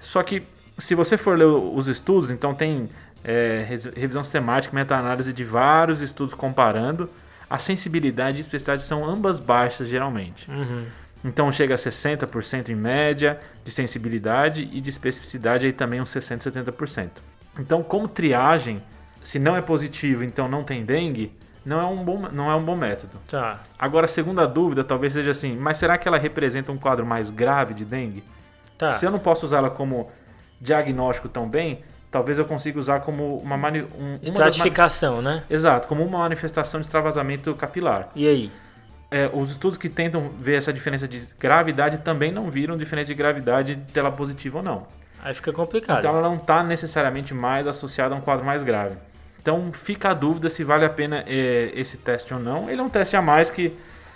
Só que, se você for ler os estudos, então tem é, revisão sistemática, meta-análise de vários estudos comparando. A sensibilidade e especificidade são ambas baixas, geralmente. Uhum. Então chega a 60% em média de sensibilidade e de especificidade aí também uns 60%, 70%. Então, como triagem, se não é positivo, então não tem dengue, não é um bom, não é um bom método. Tá. Agora, a segunda dúvida talvez seja assim, mas será que ela representa um quadro mais grave de dengue? Tá. Se eu não posso usá-la como diagnóstico tão bem, talvez eu consiga usar como uma, mani- um, uma Estratificação, né? Exato, como uma manifestação de extravasamento capilar. E aí? É, os estudos que tentam ver essa diferença de gravidade também não viram diferença de gravidade dela positiva ou não. Aí fica complicado. Então ela não está necessariamente mais associada a um quadro mais grave. Então fica a dúvida se vale a pena é, esse teste ou não. Ele é um teste a mais que,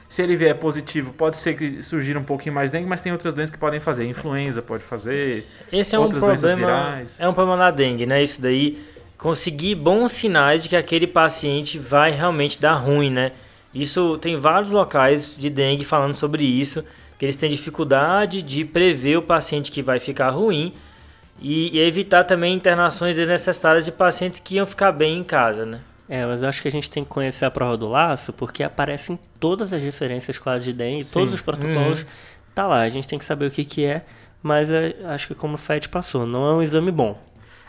se ele vier positivo, pode ser que surgir um pouquinho mais dengue, mas tem outras doenças que podem fazer. Influenza pode fazer. Esse é um problema. É um problema na dengue, né? Isso daí. Conseguir bons sinais de que aquele paciente vai realmente dar ruim, né? Isso tem vários locais de dengue falando sobre isso, que eles têm dificuldade de prever o paciente que vai ficar ruim e, e evitar também internações desnecessárias de pacientes que iam ficar bem em casa, né? É, mas eu acho que a gente tem que conhecer a prova do laço, porque aparece em todas as referências quadros de dengue, Sim. todos os protocolos, Uhum. tá lá. A gente tem que saber o que, que é, mas é, acho que como o FET passou, não é um exame bom.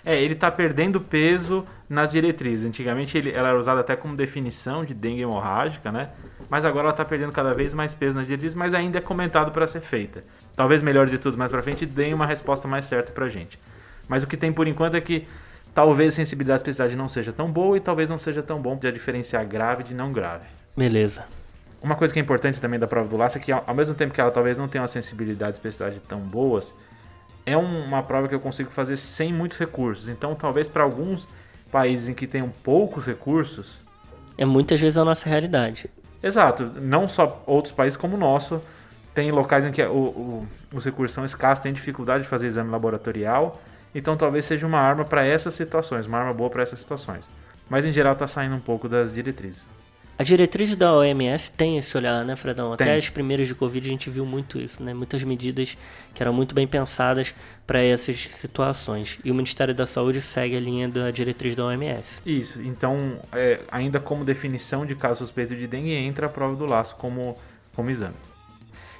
É, ele está perdendo peso nas diretrizes. Antigamente ele, ela era usada até como definição de dengue hemorrágica, né? Mas agora ela está perdendo cada vez mais peso nas diretrizes, mas ainda é comentado para ser feita. Talvez melhores estudos mais para frente deem uma resposta mais certa para gente. Mas o que tem por enquanto é que talvez a sensibilidade e especificidade não seja tão boa e talvez não seja tão bom para diferenciar grave de não grave. Beleza. Uma coisa que é importante também da prova do laço é que, ao mesmo tempo que ela talvez não tenha uma sensibilidade e especificidade tão boas, é um- uma prova que eu consigo fazer sem muitos recursos. Então, talvez para alguns países em que tenham poucos recursos, É muitas vezes a nossa realidade. exato, não só outros países como o nosso, tem locais em que o- o- os recursos são escassos, tem dificuldade de fazer exame laboratorial, então talvez seja uma arma para essas situações, uma arma boa para essas situações. Mas em geral está saindo um pouco das diretrizes. A diretriz da OMS tem esse olhar, né, Fredão? Até Tem. as primeiras de Covid a gente viu muito isso, né? Muitas medidas que eram muito bem pensadas para essas situações. E o Ministério da Saúde segue a linha da diretriz da OMS. Isso, então, é, ainda como definição de caso suspeito de dengue, entra a prova do laço como, como exame.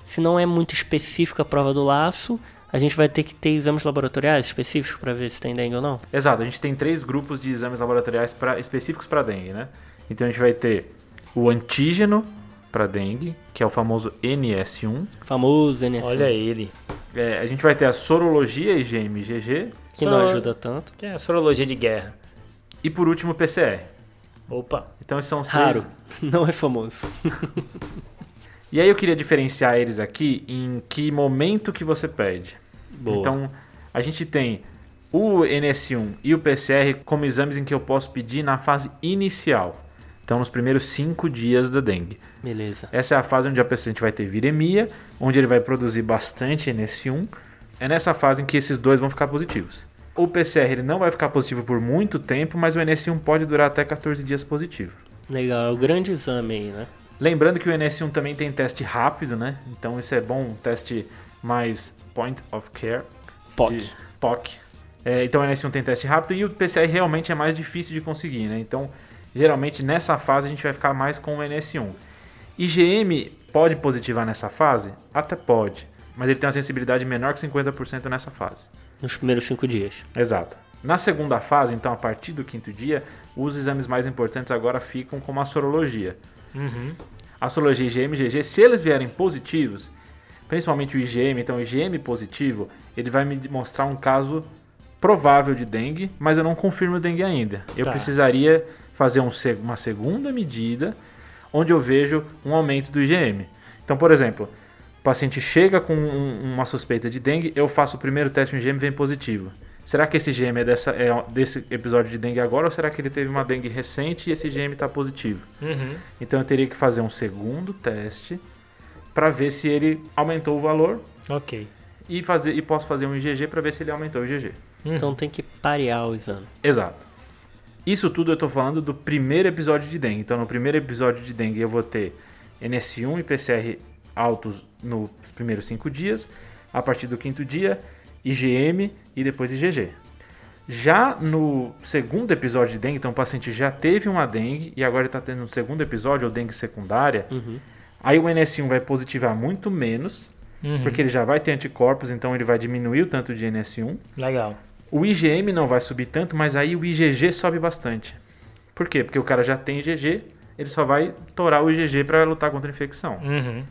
Se não é muito específica a prova do laço, a gente vai ter que ter exames laboratoriais específicos para ver se tem dengue ou não. Exato, a gente tem três grupos de exames laboratoriais pra, específicos para dengue, né? Então a gente vai ter o antígeno para dengue, que é o famoso NS1. Famoso NSM, Olha ele. É, a gente vai ter a sorologia IgM-IgG que não ajuda tanto. Que é a sorologia de guerra. e por último o PCR. Opa. Então esses são os Raro, três. não é famoso. E aí eu queria diferenciar eles aqui em que momento que você pede. Boa. Então a gente tem o NS1 e o PCR como exames em que eu posso pedir na fase inicial. Então nos primeiros cinco dias da dengue. Beleza. Essa é a fase onde a paciente vai ter viremia, onde ele vai produzir bastante NS1. É nessa fase em que esses dois vão ficar positivos. O PCR ele não vai ficar positivo por muito tempo, mas o NS1 pode durar até 14 dias positivo. Legal, é o grande exame aí, né? Lembrando que o NS1 também tem teste rápido, né? Então isso é bom, um teste mais point of care. POC. POC. É, então o NS1 tem teste rápido e o PCR realmente é mais difícil de conseguir, né? Então, geralmente nessa fase a gente vai ficar mais com o NS1. IgM pode positivar nessa fase? Até pode, mas ele tem uma sensibilidade menor que 50% nessa fase. Nos primeiros cinco dias. Exato. Na segunda fase, então a partir do quinto dia, os exames mais importantes agora ficam como a sorologia. Uhum. A sorologia IgM e IgG, se eles vierem positivos, principalmente o IgM, então o IgM positivo, ele vai me mostrar um caso provável de dengue, mas eu não confirmo dengue ainda. Eu Tá. precisaria fazer um uma segunda medida onde eu vejo um aumento do IgM. Então, por exemplo, o paciente chega com um- uma suspeita de dengue, eu faço o primeiro teste, o IgM vem positivo. Será que esse IgM é, dessa, é desse episódio de dengue agora ou será que ele teve uma dengue recente e esse IgM está positivo? Uhum. Então eu teria que fazer um segundo teste para ver se ele aumentou o valor Ok. e, fazer, e posso fazer um IgG para ver se ele aumentou o IgG. Então tem que parear o exame. Exato. Isso tudo eu estou falando do primeiro episódio de dengue. Então, no primeiro episódio de dengue, eu vou ter NS1 e PCR altos nos primeiros cinco dias. A partir do quinto dia, IgM e depois IgG. Já no segundo episódio de dengue, então o paciente já teve uma dengue e agora ele está tendo um segundo episódio, ou dengue secundária. Aí o NS1 vai positivar muito menos, Uhum. porque ele já vai ter anticorpos, então ele vai diminuir o tanto de NS1. Legal. O IgM não vai subir tanto, mas aí o IgG sobe bastante. Por quê? Porque o cara já tem IgG, ele só vai torar o IgG para lutar contra a infecção. Uhum.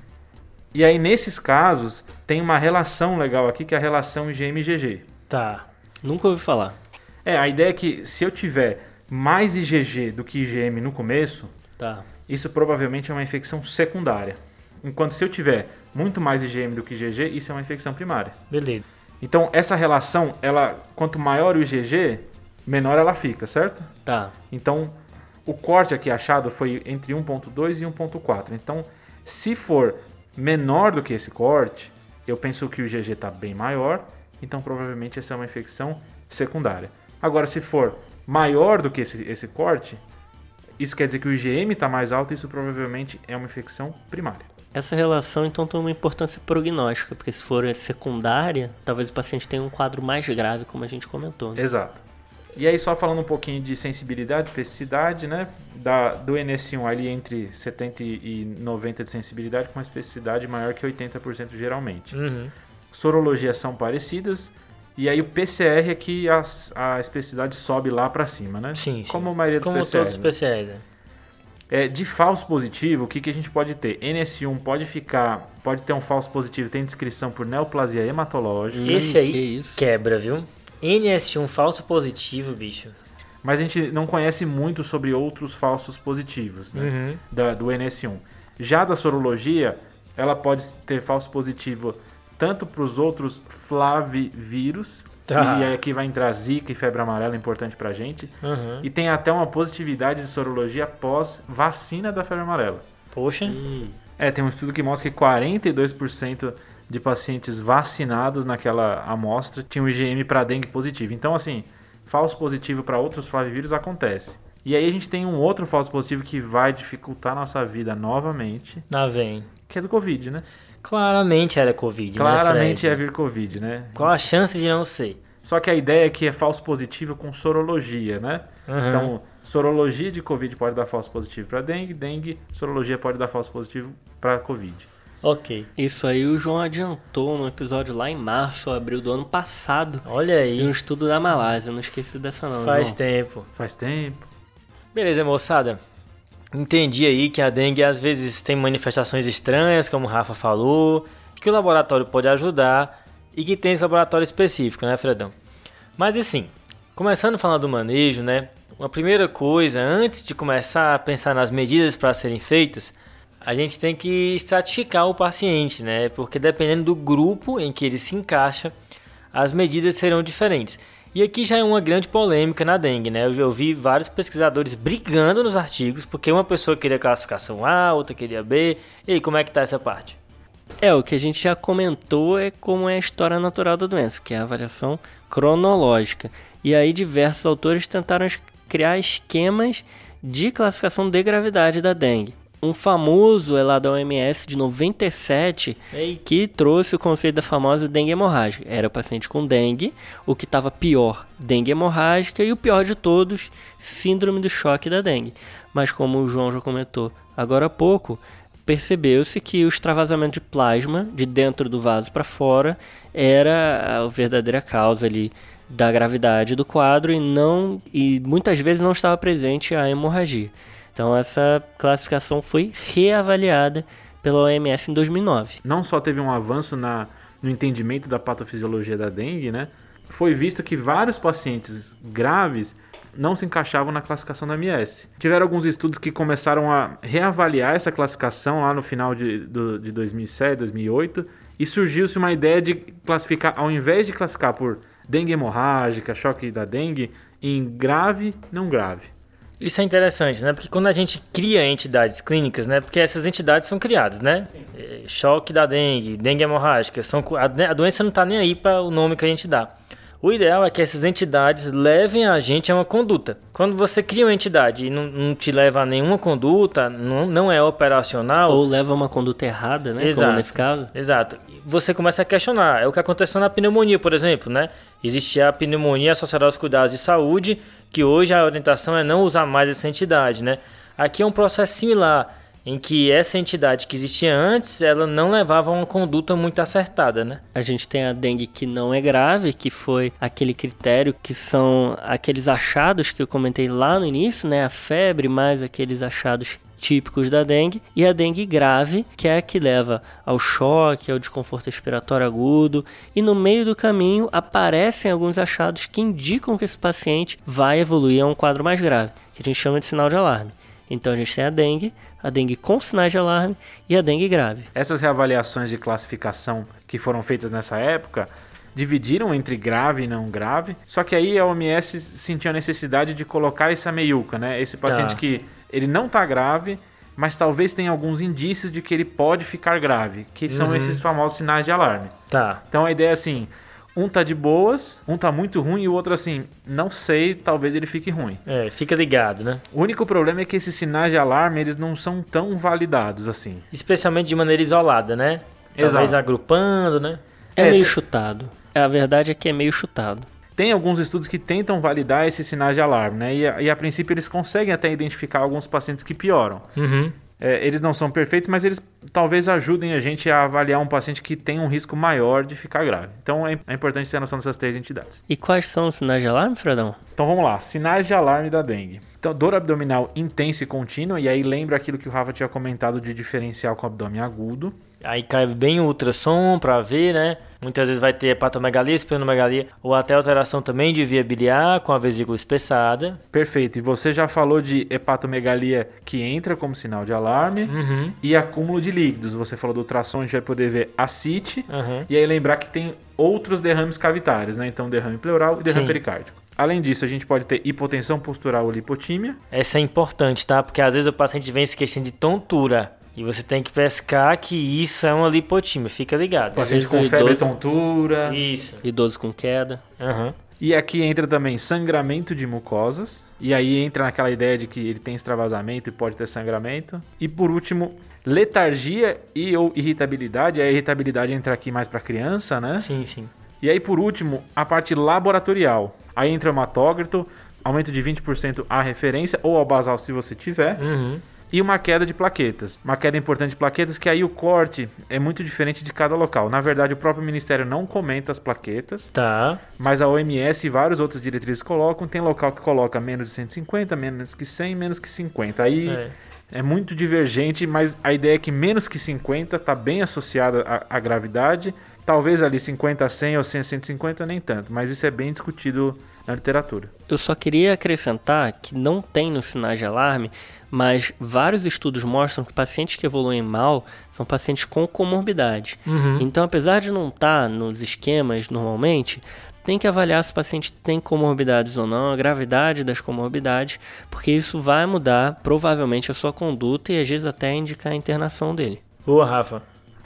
E aí, nesses casos, tem uma relação legal aqui, que é a relação IgM-IgG. Tá. Nunca ouvi falar. É, a ideia é que se eu tiver mais IgG do que IgM no começo, Tá. isso provavelmente é uma infecção secundária. Enquanto se eu tiver muito mais IgM do que IgG, isso é uma infecção primária. Beleza. Então, essa relação, ela, quanto maior o IgG, menor ela fica, certo? Tá. Então, o corte aqui achado foi entre 1.2 e 1.4. Então, se for menor do que esse corte, eu penso que o IgG está bem maior, então provavelmente essa é uma infecção secundária. Agora, se for maior do que esse, esse corte, isso quer dizer que o IgM está mais alto, isso provavelmente é uma infecção primária. Essa relação então tem uma importância prognóstica, porque se for secundária, talvez o paciente tenha um quadro mais grave, como a gente comentou. né? Exato. E aí, só falando um pouquinho de sensibilidade, especificidade, né? Da, do NS1 ali entre 70 e 90 de sensibilidade, com uma especificidade maior que 80% geralmente. Uhum. Sorologias são parecidas, e aí o PCR é que a, a especificidade sobe lá para cima, né? Sim, sim. Como a maioria dos Como PCRs. todos os né? PCRs, né? É, de falso positivo, o que, que a gente pode ter? NS1 pode ficar, pode ter um falso positivo, tem descrição por neoplasia hematológica, Esse aí que isso. quebra, viu? NS1 falso positivo, bicho. mas a gente não conhece muito sobre outros falsos positivos, né? Uhum. da- do NS1. Já da sorologia, ela pode ter falso positivo tanto para os outros flavivírus, Tá. e aí aqui vai entrar zika e febre amarela, importante pra gente, Uhum. e tem até uma positividade de sorologia pós vacina da febre amarela. Poxa. Hum, É, tem um estudo que mostra que 42% de pacientes vacinados naquela amostra tinham IgM para dengue positivo. Então, assim, falso positivo para outros flavivírus acontece. E aí a gente tem um outro falso positivo que vai dificultar a nossa vida novamente, Lá vem. que é do Covid, né? Claramente era Covid, Claramente né, é vir Covid, né? Qual a chance de não ser? Só que a ideia é que é falso positivo com sorologia, né? Uhum. Então, sorologia de Covid pode dar falso positivo para dengue, dengue, sorologia pode dar falso positivo para Covid. Ok. Isso aí o João adiantou no episódio lá em março, abril do ano passado, Olha aí. de um estudo da Malásia. Não esqueci dessa não, Faz João. tempo. Faz tempo. Beleza, moçada. Entendi aí que a dengue às vezes tem manifestações estranhas, como o Rafa falou, que o laboratório pode ajudar e que tem esse laboratório específico, né, Fredão? Mas assim, começando a falar do manejo, né? Uma primeira coisa, antes de começar a pensar nas medidas para serem feitas, a gente tem que estratificar o paciente, né? Porque dependendo do grupo em que ele se encaixa, as medidas serão diferentes. E aqui já é uma grande polêmica na dengue, né? Eu, eu vi vários pesquisadores brigando nos artigos, porque uma pessoa queria classificação A, outra queria B. E aí, como é que tá essa parte? É, o que a gente já comentou é como é a história natural da doença, que é a avaliação cronológica. E aí diversos autores tentaram criar esquemas de classificação de gravidade da dengue. Um famoso é lá da OMS de 97 Ei, que trouxe o conceito da famosa dengue hemorrágica. Era paciente com dengue, o que estava pior, dengue hemorrágica, e o pior de todos, síndrome do choque da dengue. Mas como o João já comentou agora há pouco, percebeu-se que o extravasamento de plasma de dentro do vaso para fora era a verdadeira causa ali da gravidade do quadro e não e muitas vezes não estava presente a hemorragia. Então essa classificação foi reavaliada pela OMS em 2009. não só teve um avanço na, no entendimento da patofisiologia da dengue, né? foi visto que vários pacientes graves não se encaixavam na classificação da MS. Tiveram alguns estudos que começaram a reavaliar essa classificação lá no final de, do, de 2007, 2008, e surgiu-se uma ideia de classificar, ao invés de classificar por dengue hemorrágica, choque da dengue, em grave, não grave. Isso é interessante, né? Porque quando a gente cria entidades clínicas, né? Porque essas entidades são criadas, né? Sim. É, choque da dengue, dengue hemorrágica, são, a, doença não está nem aí para o nome que a gente dá. O ideal é que essas entidades levem a gente a uma conduta. Quando você cria uma entidade e não, não te leva a nenhuma conduta, não, não é operacional. Ou leva a uma conduta errada, né? Exato, Como nesse caso. Exato. Você começa a questionar. É o que aconteceu na pneumonia, por exemplo, né? Existia a pneumonia associada aos cuidados de saúde, que hoje a orientação é não usar mais essa entidade, né? Aqui é um processo similar em que essa entidade que existia antes, ela não levava uma conduta muito acertada, né? A gente tem a dengue que não é grave, que foi aquele critério que são aqueles achados que eu comentei lá no início, né? A febre mais aqueles achados típicos da dengue, e a dengue grave, que é a que leva ao choque, ao desconforto respiratório agudo, e no meio do caminho aparecem alguns achados que indicam que esse paciente vai evoluir a um quadro mais grave, que a gente chama de sinal de alarme. Então a gente tem a dengue, a dengue com sinais de alarme e a dengue grave. Essas reavaliações de classificação que foram feitas nessa época dividiram entre grave e não grave. Só que aí a OMS sentiu a necessidade de colocar essa meiuca, né? Esse paciente tá. que ele não está grave, mas talvez tenha alguns indícios de que ele pode ficar grave, que são uhum. esses famosos sinais de alarme. Tá. Então a ideia é assim, um tá de boas, um tá muito ruim e o outro assim, não sei, talvez ele fique ruim. É, fica ligado, né? O único problema é que esses sinais de alarme, eles não são tão validados assim. Especialmente de maneira isolada, né? Talvez Exato. agrupando, né? É, é meio chutado. A verdade é que é meio chutado. Tem alguns estudos que tentam validar esses sinais de alarme, né? E a, e a princípio eles conseguem até identificar alguns pacientes que pioram. Uhum. É, eles não são perfeitos, mas eles talvez ajudem a gente a avaliar um paciente que tem um risco maior de ficar grave. Então é, é importante ter a noção dessas três entidades. E quais são os sinais de alarme, Fredão? Então vamos lá, sinais de alarme da dengue. Então, dor abdominal intensa e contínua, e aí lembra aquilo que o Rafa tinha comentado de diferencial com o abdômen agudo. Aí cai bem o ultrassom para ver, né? Muitas vezes vai ter hepatomegalia, esplenomegalia ou até alteração também de via biliar com a vesícula espessada. Perfeito. E você já falou de hepatomegalia que entra como sinal de alarme uhum. e acúmulo de líquidos. Você falou do ultrassom, a gente vai poder ver a CIT. Uhum. E aí lembrar que tem outros derrames cavitários, né? Então derrame pleural e derrame Sim. pericárdico. Além disso, a gente pode ter hipotensão postural ou lipotímia. Essa é importante, tá? Porque às vezes o paciente vem se queixando de tontura. E você tem que pescar que isso é uma lipotímia, fica ligado. Paciente com febre, tontura. Isso. Idoso com queda. Uhum. E aqui entra também sangramento de mucosas. E aí entra naquela ideia de que ele tem extravasamento e pode ter sangramento. E por último, letargia e ou irritabilidade. A irritabilidade entra aqui mais para criança, né? Sim, sim. E aí por último, a parte laboratorial. Aí entra o hematócrito, aumento de 20% a referência ou ao basal se você tiver. Uhum e uma queda de plaquetas. Uma queda importante de plaquetas que aí o corte é muito diferente de cada local. Na verdade, o próprio ministério não comenta as plaquetas. Tá. Mas a OMS e vários outros diretrizes colocam. Tem local que coloca menos de 150, menos que 100, menos que 50. Aí é, é muito divergente, mas a ideia é que menos que 50 está bem associada à, à gravidade. Talvez ali 50 a 100 ou 100 a 150 nem tanto, mas isso é bem discutido na literatura. Eu só queria acrescentar que não tem no sinais de alarme mas vários estudos mostram que pacientes que evoluem mal são pacientes com comorbidade. Uhum. Então, apesar de não estar tá nos esquemas normalmente, tem que avaliar se o paciente tem comorbidades ou não, a gravidade das comorbidades, porque isso vai mudar provavelmente a sua conduta e às vezes até indicar a internação dele. Boa, Rafa.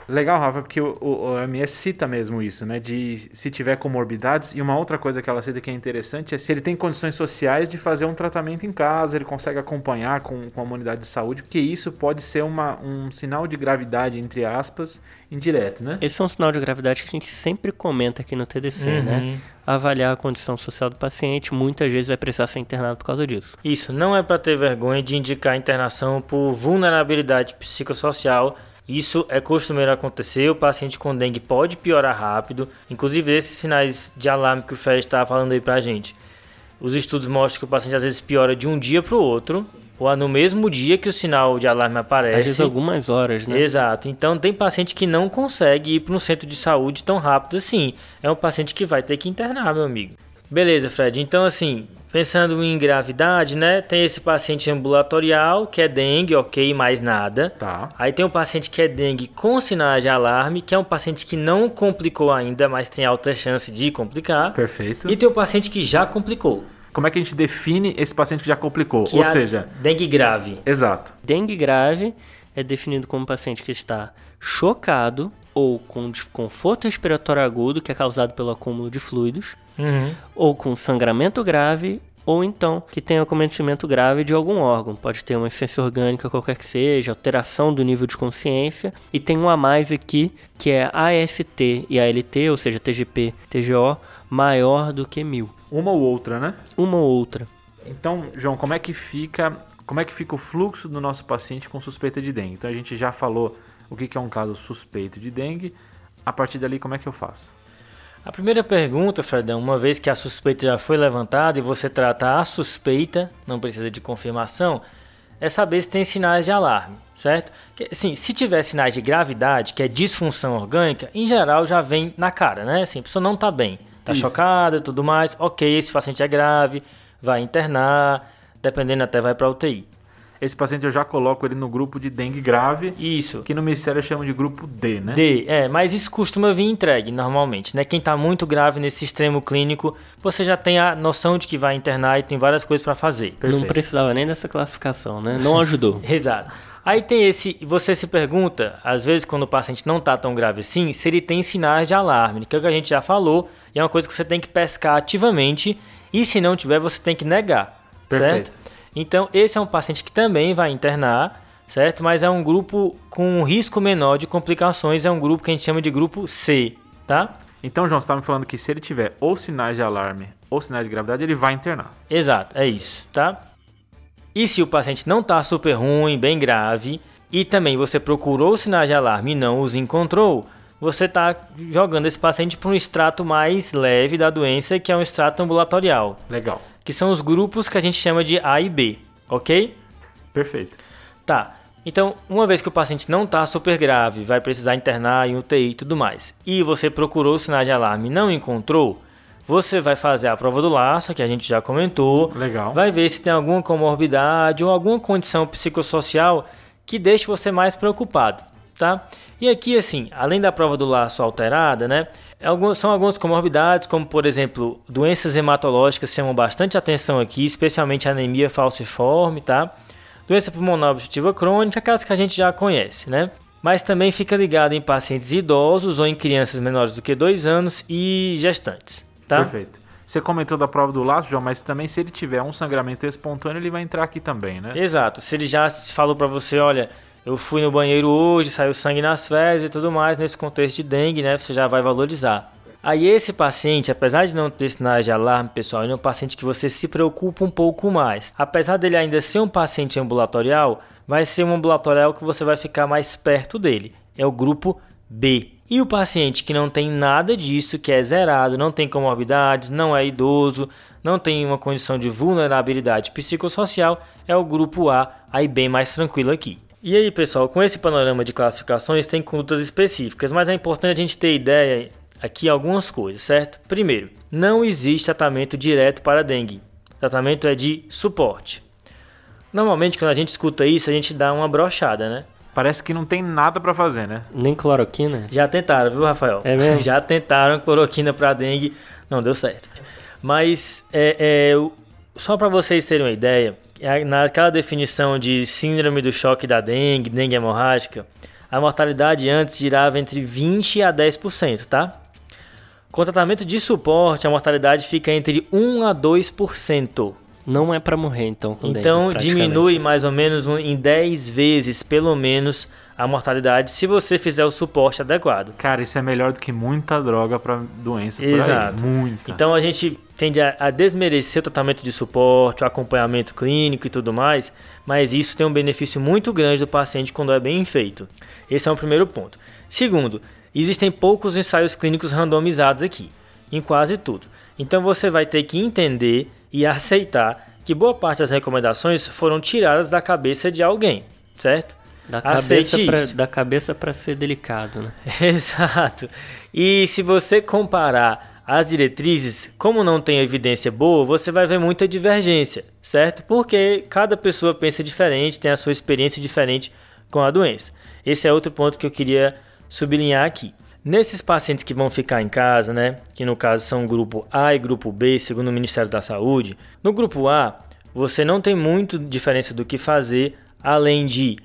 Legal, Rafa, porque o, o, OMS cita mesmo isso, né? De se tiver comorbidades. E uma outra coisa que ela cita que é interessante é se ele tem condições sociais de fazer um tratamento em casa, ele consegue acompanhar com, com a unidade de saúde, porque isso pode ser uma, um sinal de gravidade, entre aspas, indireto, né? Esse é um sinal de gravidade que a gente sempre comenta aqui no TDC, uhum. né? Avaliar a condição social do paciente, muitas vezes vai precisar ser internado por causa disso. Isso, não é para ter vergonha de indicar internação por vulnerabilidade psicossocial isso é costumeiro acontecer, o paciente com dengue pode piorar rápido, inclusive esses sinais de alarme que o Fred estava falando aí pra gente. Os estudos mostram que o paciente às vezes piora de um dia para o outro, ou no mesmo dia que o sinal de alarme aparece. Às vezes algumas horas, né? Exato. Então tem paciente que não consegue ir para um centro de saúde tão rápido assim. É um paciente que vai ter que internar, meu amigo. Beleza, Fred. Então assim, pensando em gravidade, né? Tem esse paciente ambulatorial que é dengue, ok, mais nada. Tá. Aí tem um paciente que é dengue com sinais de alarme, que é um paciente que não complicou ainda, mas tem alta chance de complicar. Perfeito. E tem um paciente que já complicou. Como é que a gente define esse paciente que já complicou? Que Ou é seja, dengue grave. exato. Dengue grave é definido como um paciente que está chocado ou com desconforto respiratório agudo, que é causado pelo acúmulo de fluidos, Uhum. ou com sangramento grave, ou então que tem acometimento grave de algum órgão. Pode ter uma insuficiência orgânica, qualquer que seja, alteração do nível de consciência. E tem um a mais aqui, que é AST e ALT, ou seja, TGP, TGO, maior do que mil. Uma ou outra, né? Uma ou outra. Então, João, como é que fica, como é que fica o fluxo do nosso paciente com suspeita de dengue? Então a gente já falou o que é um caso suspeito de dengue. A partir dali, como é que eu faço? A primeira pergunta, Fredão, uma vez que a suspeita já foi levantada e você trata a suspeita, não precisa de confirmação, é saber se tem sinais de alarme, certo? Que, assim, se tiver sinais de gravidade, que é disfunção orgânica, em geral já vem na cara, né? Assim, a pessoa não tá bem, tá Isso. chocada e tudo mais, ok, esse paciente é grave, vai internar, dependendo até vai para UTI. Esse paciente eu já coloco ele no grupo de dengue grave, Isso. que no Ministério chama de grupo D, né? D, é, mas isso costuma vir entregue normalmente, né? Quem tá muito grave nesse extremo clínico, você já tem a noção de que vai internar e tem várias coisas para fazer. Perfeito. Não precisava nem dessa classificação, né? Não ajudou. Exato. Aí tem esse, você se pergunta, às vezes quando o paciente não tá tão grave assim, se ele tem sinais de alarme, que é o que a gente já falou, e é uma coisa que você tem que pescar ativamente, e se não tiver, você tem que negar, Perfeito. certo? Então, esse é um paciente que também vai internar, certo? Mas é um grupo com um risco menor de complicações, é um grupo que a gente chama de grupo C, tá? Então, João, você estava me falando que se ele tiver ou sinais de alarme ou sinais de gravidade, ele vai internar. Exato, é isso, tá? E se o paciente não tá super ruim, bem grave, e também você procurou sinais de alarme e não os encontrou, você tá jogando esse paciente para um extrato mais leve da doença, que é um extrato ambulatorial, Legal. Que são os grupos que a gente chama de A e B, ok? Perfeito. Tá. Então, uma vez que o paciente não está super grave, vai precisar internar em UTI e tudo mais, e você procurou o sinal de alarme e não encontrou, você vai fazer a prova do laço, que a gente já comentou, Legal. vai ver se tem alguma comorbidade ou alguma condição psicossocial que deixe você mais preocupado, tá? E aqui, assim, além da prova do laço alterada, né, são algumas comorbidades, como por exemplo, doenças hematológicas chamam bastante atenção aqui, especialmente anemia falciforme, tá? Doença pulmonar obstrutiva crônica, aquelas que a gente já conhece, né? Mas também fica ligado em pacientes idosos ou em crianças menores do que 2 anos e gestantes, tá? Perfeito. Você comentou da prova do laço, João, mas também se ele tiver um sangramento espontâneo, ele vai entrar aqui também, né? Exato. Se ele já falou pra você, olha, eu fui no banheiro hoje, saiu sangue nas fezes e tudo mais, nesse contexto de dengue, né? Você já vai valorizar. Aí esse paciente, apesar de não ter sinais de alarme, pessoal, ele é um paciente que você se preocupa um pouco mais. Apesar dele ainda ser um paciente ambulatorial, vai ser um ambulatorial que você vai ficar mais perto dele. É o grupo B. E o paciente que não tem nada disso, que é zerado, não tem comorbidades, não é idoso, não tem uma condição de vulnerabilidade psicossocial, é o grupo A, aí bem mais tranquilo aqui. E aí, pessoal, com esse panorama de classificações tem condutas específicas, mas é importante a gente ter ideia aqui algumas coisas, certo? Primeiro, não existe tratamento direto para dengue. O tratamento é de suporte. Normalmente, quando a gente escuta isso, a gente dá uma brochada, né? Parece que não tem nada pra fazer, né? Nem cloroquina. Já tentaram, viu, Rafael? É mesmo? Já tentaram cloroquina para dengue, não deu certo. Mas é, é, só para vocês terem uma ideia, naquela definição de síndrome do choque da dengue, dengue hemorrágica, a mortalidade antes girava entre 20 a 10%, tá? Com tratamento de suporte, a mortalidade fica entre 1 a 2%. Não é pra morrer, então, com dengue, Então praticamente. diminui mais ou menos um- em 10 vezes, pelo menos, a mortalidade se você fizer o suporte adequado. Cara, isso é melhor do que muita droga pra doença por Exato. aí. Muita. Então a gente tende a, a desmerecer o tratamento de suporte, o acompanhamento clínico e tudo mais, mas isso tem um benefício muito grande do paciente quando é bem feito. Esse é o primeiro ponto. Segundo, existem poucos ensaios clínicos randomizados aqui, em quase tudo. Então você vai ter que entender e aceitar que boa parte das recomendações foram tiradas da cabeça de alguém, certo? Da cabeça, pra, da cabeça pra ser delicado, né? Exato. E se você comparar as diretrizes, como não tem evidência boa, você vai ver muita divergência, certo? Porque cada pessoa pensa diferente, tem a sua experiência diferente com a doença. Esse é outro ponto que eu queria sublinhar aqui. Nesses pacientes que vão ficar em casa, né, que no caso são grupo A e grupo B, segundo o Ministério da Saúde, no grupo A você não tem muito diferença do que fazer além de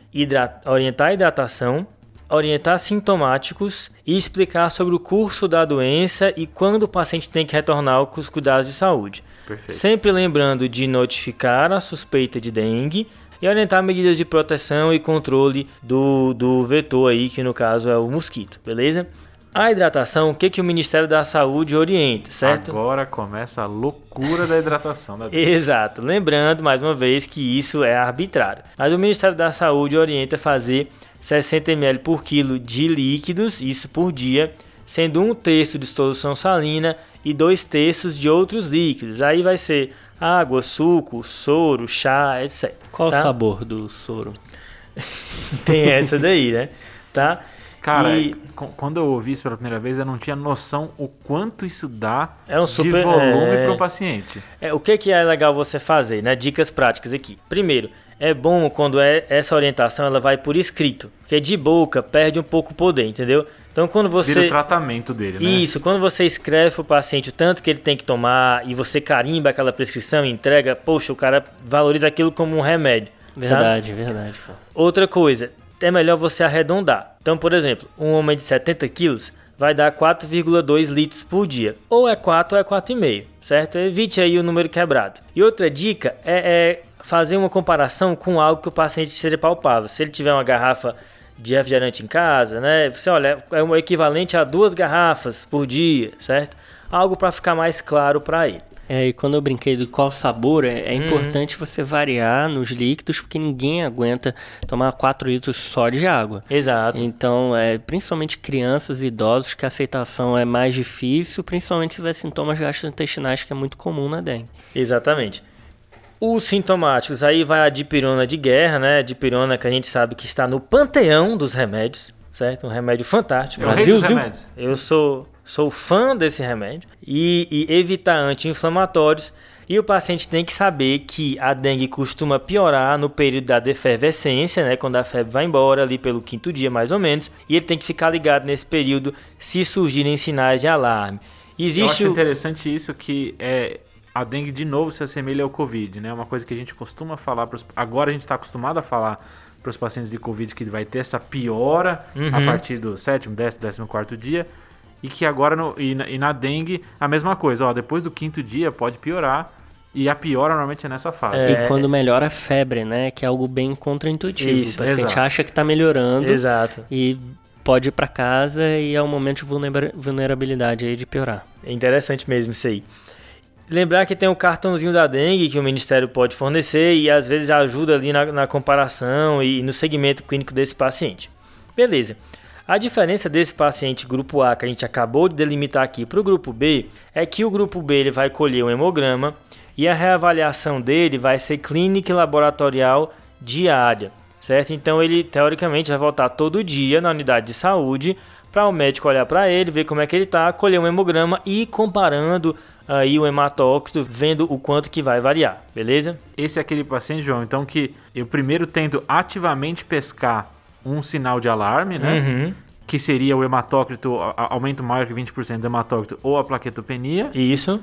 orientar a hidratação, orientar sintomáticos e explicar sobre o curso da doença e quando o paciente tem que retornar aos cuidados de saúde. Perfeito. Sempre lembrando de notificar a suspeita de dengue e orientar medidas de proteção e controle do, do vetor aí, que no caso é o mosquito, beleza? A hidratação, o que, que o Ministério da Saúde orienta, certo? Agora começa a loucura da hidratação da Exato. Lembrando, mais uma vez, que isso é arbitrário. Mas o Ministério da Saúde orienta fazer 60 ml por quilo de líquidos, isso por dia, sendo um terço de solução salina e dois terços de outros líquidos. Aí vai ser água, suco, soro, chá, etc. Qual tá? o sabor do soro? Tem essa daí, né? Tá? Cara, E- qu- quando eu ouvi isso pela primeira vez, eu não tinha noção o quanto isso dá É um de super- volume é. para o paciente. É, o que, que é legal você fazer, né? Dicas práticas aqui. Primeiro, é bom quando é essa orientação ela vai por escrito, porque de boca perde um pouco o poder, entendeu? Então quando Vira você o tratamento dele, né? isso, quando você escreve para o paciente o tanto que ele tem que tomar e você carimba aquela prescrição e entrega, poxa, o cara valoriza aquilo como um remédio. sabe? Verdade, verdade. cara. Outra coisa, é melhor você arredondar. Então, por exemplo, um homem de 70 quilos vai dar 4,2 litros por dia. Ou é 4 ou é 4,5, certo? Evite aí o número quebrado. E outra dica é, é fazer uma comparação com algo que o paciente seja palpável. Se ele tiver uma garrafa de refrigerante em casa, né? Você olha, é o equivalente a duas garrafas por dia, certo? Algo para ficar mais claro para ele. É, e quando eu brinquei do qual sabor, é, é Uhum. importante você variar nos líquidos, porque ninguém aguenta tomar 4 litros só de água. Exato. Então, é, principalmente crianças e idosos, que a aceitação é mais difícil, principalmente se tiver sintomas gastrointestinais, que é muito comum na dengue. Exatamente. Os sintomáticos, aí vai a dipirona de guerra, né? Dipirona que a gente sabe que está no panteão dos remédios, certo? Um remédio fantástico. É dos Brasilzil. remédios. Eu sou, sou fã desse remédio. E, e evitar anti-inflamatórios. E o paciente tem que saber que a dengue costuma piorar no período da defervescência, né? Quando a febre vai embora, ali pelo quinto dia mais ou menos. E ele tem que ficar ligado nesse período se surgirem sinais de alarme. Eu Existe acho o... interessante isso que é a dengue de novo se assemelha ao Covid, né? Uma coisa que a gente costuma falar pros, agora a gente está acostumado a falar para os pacientes de Covid que vai ter essa piora a Uhum. partir do sétimo, décimo, décimo quarto dia e que agora no, e, na, e na dengue a mesma coisa, ó, depois do quinto dia pode piorar e a piora normalmente é nessa fase. É. E quando melhora a febre, né? Que é algo bem contraintuitivo. Isso, o paciente exato. acha que está melhorando Exato. e pode ir para casa e é um momento de vulnera- vulnerabilidade aí de piorar. É interessante mesmo isso aí. Lembrar que tem o cartãozinho da dengue que o Ministério pode fornecer e às vezes ajuda ali na, na comparação e no segmento clínico desse paciente. Beleza. A diferença desse paciente grupo A que a gente acabou de delimitar aqui para o grupo B é que o grupo B ele vai colher um hemograma e a reavaliação dele vai ser clínica e laboratorial diária, certo? Então ele teoricamente vai voltar todo dia na unidade de saúde para o médico olhar para ele, ver como é que ele está, colher um hemograma e ir comparando aí o hematócrito, vendo o quanto que vai variar, beleza? Esse é aquele paciente, João, então que eu primeiro tento ativamente pescar um sinal de alarme, né? Uhum. Que seria o hematócrito, aumento maior que 20% do hematócrito ou a plaquetopenia. Isso.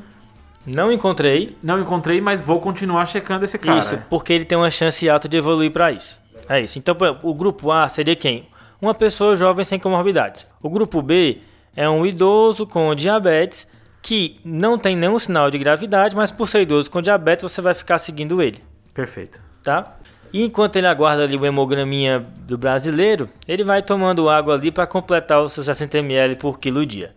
Não encontrei. Não encontrei, mas vou continuar checando esse cara. Isso, porque ele tem uma chance alta de evoluir para isso. É isso. Então, o grupo A seria quem? Uma pessoa jovem sem comorbidades. O grupo B é um idoso com diabetes que não tem nenhum sinal de gravidade, mas por ser idoso com diabetes, você vai ficar seguindo ele, Perfeito. tá? E enquanto ele aguarda ali o hemograminha do brasileiro, ele vai tomando água ali para completar os seus 60 ml por quilo dia.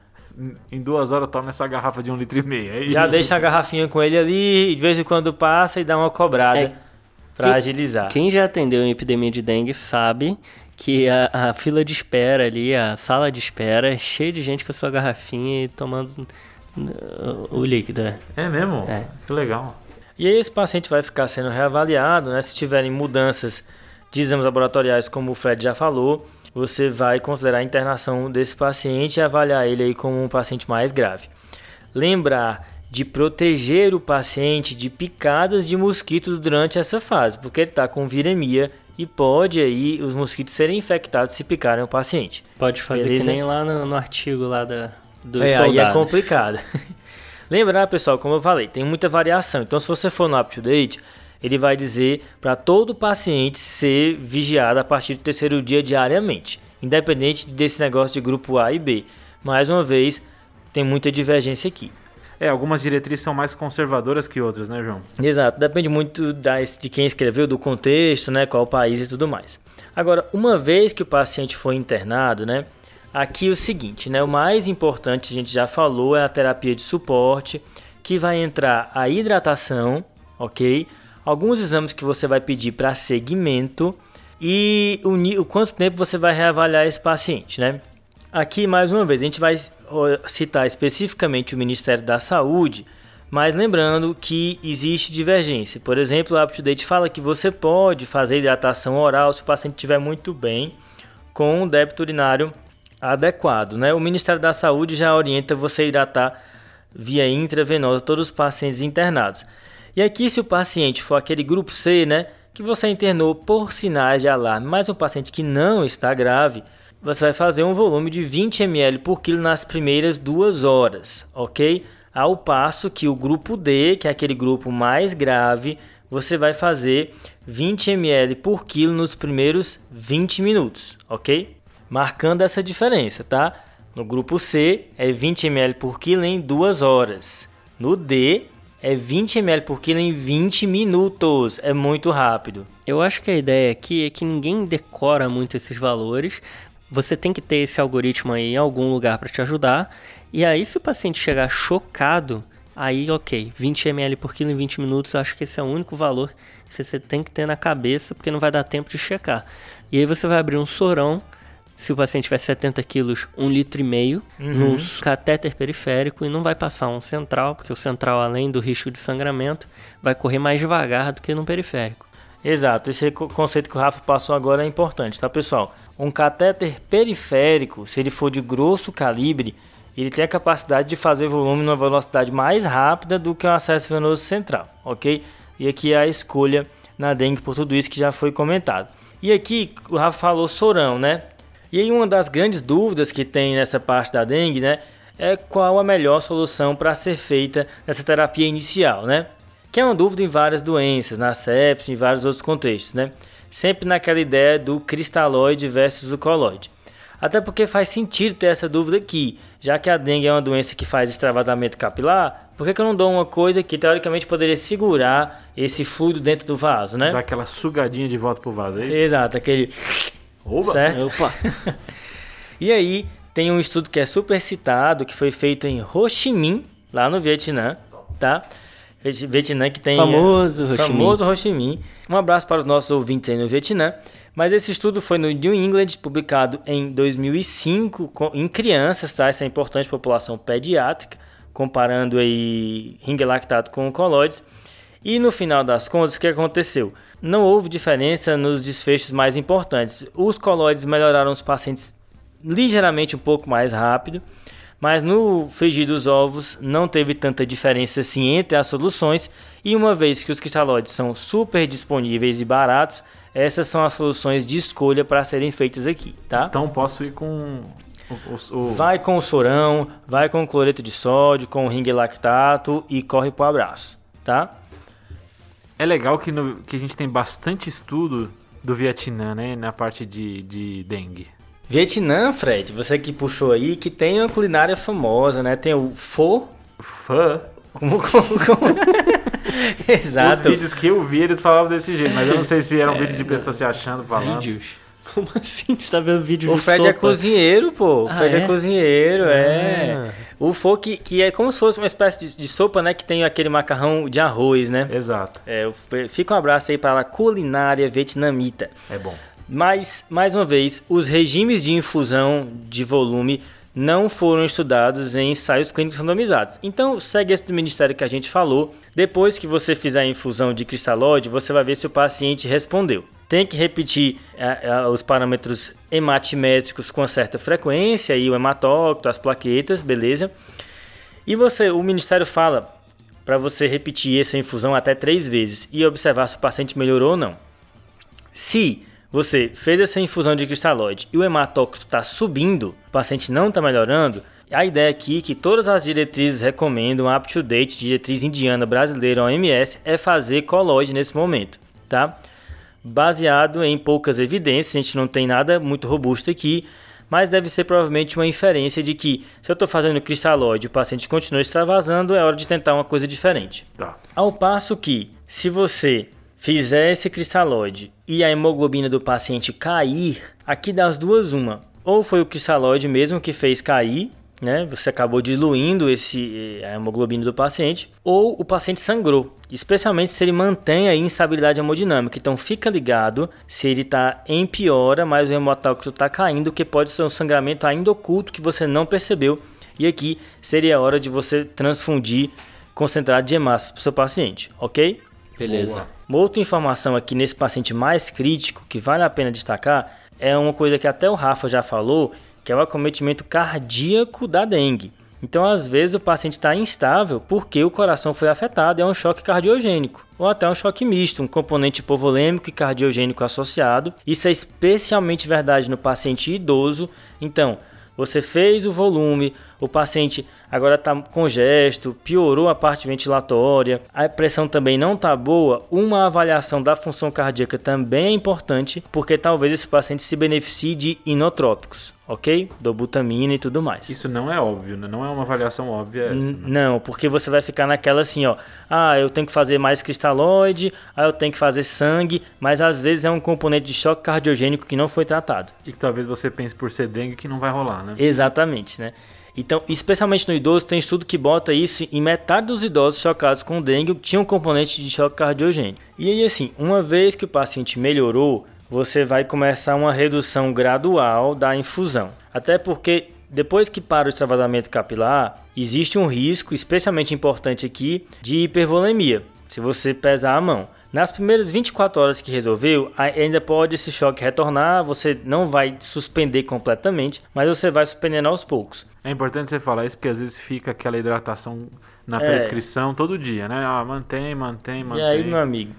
Em duas horas toma essa garrafa de um litro e meio. É Já isso. deixa a garrafinha com ele ali, e de vez em quando passa e dá uma cobrada É, para que- agilizar. Quem já atendeu em epidemia de dengue sabe que a, a fila de espera ali, a sala de espera, é cheia de gente com a sua garrafinha e tomando uh, o líquido. é. É mesmo? É. Que legal. E aí esse paciente vai ficar sendo reavaliado, né? Se tiverem mudanças de exames laboratoriais, como o Fred já falou, você vai considerar a internação desse paciente e avaliar ele aí como um paciente mais grave. Lembrar de proteger o paciente de picadas de mosquitos durante essa fase, porque ele está com viremia e pode aí os mosquitos serem infectados se picarem o paciente. Pode fazer Beleza? que nem lá no, no artigo lá da, do é, Aí é complicado. Lembrar, pessoal, como eu falei, tem muita variação. Então, se você for no UpToDate, ele vai dizer para todo paciente ser vigiado a partir do terceiro dia diariamente, independente desse negócio de grupo A e B. Mais uma vez, tem muita divergência aqui. É, algumas diretrizes são mais conservadoras que outras, né, João? Exato, depende muito das, de quem escreveu, do contexto, né, qual país e tudo mais. Agora, uma vez que o paciente foi internado, né, aqui o seguinte, né, o mais importante, a gente já falou, é a terapia de suporte, que vai entrar a hidratação, ok? Alguns exames que você vai pedir para segmento e o, o quanto tempo você vai reavaliar esse paciente, né? Aqui, mais uma vez, a gente vai citar especificamente o Ministério da Saúde, mas lembrando que existe divergência. Por exemplo, o UpToDate fala que você pode fazer hidratação oral se o paciente estiver muito bem com débito urinário adequado. Né? O Ministério da Saúde já orienta você hidratar via intravenosa todos os pacientes internados. E aqui, se o paciente for aquele grupo C, né, que você internou por sinais de alarme, mas um paciente que não está grave, você vai fazer um volume de 20 ml por quilo nas primeiras duas horas, ok? Ao passo que o grupo D, que é aquele grupo mais grave, você vai fazer 20 ml por quilo nos primeiros 20 minutos, ok? Marcando essa diferença, tá? No grupo C é 20 ml por quilo em duas horas. No D é 20 ml por quilo em 20 minutos. É muito rápido. Eu acho que a ideia aqui é que ninguém decora muito esses valores, você tem que ter esse algoritmo aí em algum lugar para te ajudar. E aí, se o paciente chegar chocado, aí ok, 20 ml por quilo em 20 minutos, acho que esse é o único valor que você tem que ter na cabeça, porque não vai dar tempo de checar. E aí você vai abrir um sorão, se o paciente tiver 70 quilos, um litro e meio, uhum. no catéter periférico e não vai passar um central, porque o central, além do risco de sangramento, vai correr mais devagar do que no periférico. Exato, esse conceito que o Rafa passou agora é importante, tá pessoal? Um catéter periférico, se ele for de grosso calibre, ele tem a capacidade de fazer volume numa velocidade mais rápida do que o acesso venoso central, ok? E aqui é a escolha na dengue por tudo isso que já foi comentado. E aqui o Rafa falou sorão, né? E aí uma das grandes dúvidas que tem nessa parte da dengue, né? É qual a melhor solução para ser feita nessa terapia inicial, né? Que é uma dúvida em várias doenças, na sepsis, em vários outros contextos, né? sempre naquela ideia do cristalóide versus o coloide. Até porque faz sentido ter essa dúvida aqui, já que a dengue é uma doença que faz extravasamento capilar, por que, que eu não dou uma coisa que teoricamente poderia segurar esse fluido dentro do vaso, né? Dá aquela sugadinha de volta pro vaso, é isso? Exato, aquele. Oba! Certo? Opa! e aí, tem um estudo que é super citado, que foi feito em Ho Chi Minh, lá no Vietnã, tá? Vietnã que tem. Famoso Ho Chi Minh. Famoso Ho Chi Minh. Um abraço para os nossos ouvintes aí no Vietnã. Mas esse estudo foi no New England, publicado em 2005, com, em crianças, tá? Isso é importante, população pediátrica, comparando aí ring lactato com colóides. E no final das contas, o que aconteceu? Não houve diferença nos desfechos mais importantes. Os colóides melhoraram os pacientes ligeiramente um pouco mais rápido, mas no frigir dos ovos não teve tanta diferença assim entre as soluções, e uma vez que os cristalóides são super disponíveis e baratos, essas são as soluções de escolha para serem feitas aqui, tá? Então posso ir com o, o... Vai com o sorão, vai com o cloreto de sódio, com o ring lactato e corre pro abraço, tá? É legal que, no, que a gente tem bastante estudo do Vietnã, né, na parte de, de dengue. Vietnã, Fred, você que puxou aí, que tem uma culinária famosa, né? Tem o pho. Fã? Como, como, como? Exato. Os vídeos que eu vi, eles falavam desse jeito, mas eu não sei se era um é, vídeo de pessoas se achando, falando. Vídeos? Como assim? Você tá vendo vídeo o de Fred sopa? é cozinheiro, pô. O ah, Fred é? é? cozinheiro, é. Ah. O pho que, que é como se fosse uma espécie de, de, sopa, né? Que tem aquele macarrão de arroz, né? Exato. É, fica um abraço aí para a culinária vietnamita. É bom. Mas, mais uma vez, os regimes de infusão de volume não foram estudados em ensaios clínicos randomizados. Então, segue esse ministério que a gente falou. Depois que você fizer a infusão de cristalóide, você vai ver se o paciente respondeu. Tem que repetir é, é, os parâmetros hematimétricos com certa frequência, aí o hematócrito, as plaquetas, beleza? E você, o ministério fala para você repetir essa infusão até três vezes e observar se o paciente melhorou ou não. Se você fez essa infusão de cristalóide e o hematócrito está subindo, o paciente não está melhorando, a ideia aqui é que todas as diretrizes recomendam up-to-date, diretriz indiana brasileira OMS, é fazer colóide nesse momento, tá? Baseado em poucas evidências, a gente não tem nada muito robusto aqui, mas deve ser provavelmente uma inferência de que se eu estou fazendo cristalóide e o paciente continua extravasando, é hora de tentar uma coisa diferente. Tá. Ao passo que, se você fizer esse cristalóide e a hemoglobina do paciente cair, aqui das duas uma, ou foi o cristalóide mesmo que fez cair, né? Você acabou diluindo esse, eh, a hemoglobina do paciente, ou o paciente sangrou, especialmente se ele mantém a instabilidade hemodinâmica. Então fica ligado se ele está em piora, mas o hemotócrito está caindo, que pode ser um sangramento ainda oculto que você não percebeu. E aqui seria a hora de você transfundir concentrado de hemácias para o seu paciente, ok? Beleza. Boa. Uma outra informação aqui nesse paciente mais crítico que vale a pena destacar é uma coisa que até o Rafa já falou que é o acometimento cardíaco da dengue. Então, às vezes, o paciente está instável porque o coração foi afetado, é um choque cardiogênico, ou até um choque misto, um componente hipovolêmico e cardiogênico associado. Isso é especialmente verdade no paciente idoso. Então, você fez o volume, o paciente agora está congesto, piorou a parte ventilatória, a pressão também não está boa, uma avaliação da função cardíaca também é importante, porque talvez esse paciente se beneficie de inotrópicos ok? Dobutamina e tudo mais. Isso não é óbvio, né? Não é uma avaliação óbvia essa. Né? Não, porque você vai ficar naquela assim, ó. Ah, eu tenho que fazer mais cristalóide, ah, eu tenho que fazer sangue, mas às vezes é um componente de choque cardiogênico que não foi tratado. E que talvez você pense por ser dengue que não vai rolar, né? Exatamente, né? Então, especialmente no idoso, tem estudo que bota isso em metade dos idosos chocados com dengue tinha um componente de choque cardiogênico. E aí, assim, uma vez que o paciente melhorou, você vai começar uma redução gradual da infusão. Até porque depois que para o extravasamento capilar, existe um risco, especialmente importante aqui, de hipervolemia, se você pesar a mão. Nas primeiras 24 horas que resolveu, ainda pode esse choque retornar, você não vai suspender completamente, mas você vai suspendendo aos poucos. É importante você falar isso porque às vezes fica aquela hidratação na é. prescrição todo dia, né? Ah, mantém, mantém, mantém. E aí, meu amigo,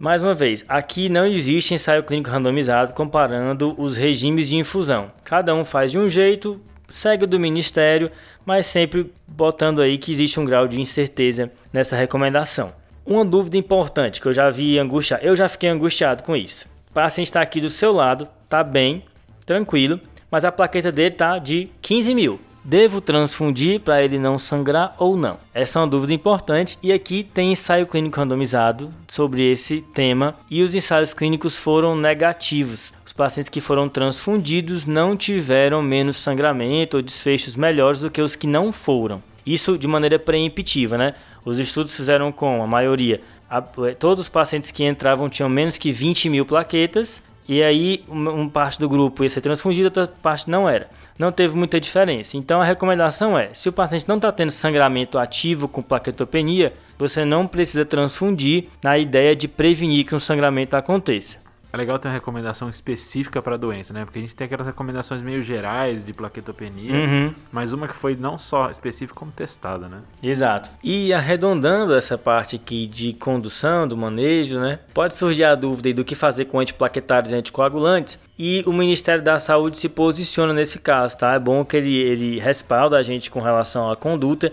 mais uma vez, aqui não existe ensaio clínico randomizado comparando os regimes de infusão. Cada um faz de um jeito, segue do ministério, mas sempre botando aí que existe um grau de incerteza nessa recomendação. Uma dúvida importante que eu já vi angustiar, eu já fiquei angustiado com isso. O paciente está aqui do seu lado, tá bem, tranquilo, mas a plaqueta dele tá de 15 mil. Devo transfundir para ele não sangrar ou não? Essa é uma dúvida importante e aqui tem ensaio clínico randomizado sobre esse tema e os ensaios clínicos foram negativos. Os pacientes que foram transfundidos não tiveram menos sangramento ou desfechos melhores do que os que não foram. Isso de maneira preemptiva, né? Os estudos fizeram com a maioria, a, todos os pacientes que entravam tinham menos que 20 mil plaquetas e aí, uma, parte do grupo ia ser transfundida, outra parte não era. Não teve muita diferença. Então, a recomendação é: se o paciente não está tendo sangramento ativo com plaquetopenia, você não precisa transfundir na ideia de prevenir que um sangramento aconteça. É legal ter uma recomendação específica para a doença, né? Porque a gente tem aquelas recomendações meio gerais de plaquetopenia, uhum. mas uma que foi não só específica como testada, né? Exato. E arredondando essa parte aqui de condução, do manejo, né? Pode surgir a dúvida do que fazer com antiplaquetários e anticoagulantes. E o Ministério da Saúde se posiciona nesse caso, tá? É bom que ele, ele respalda a gente com relação à conduta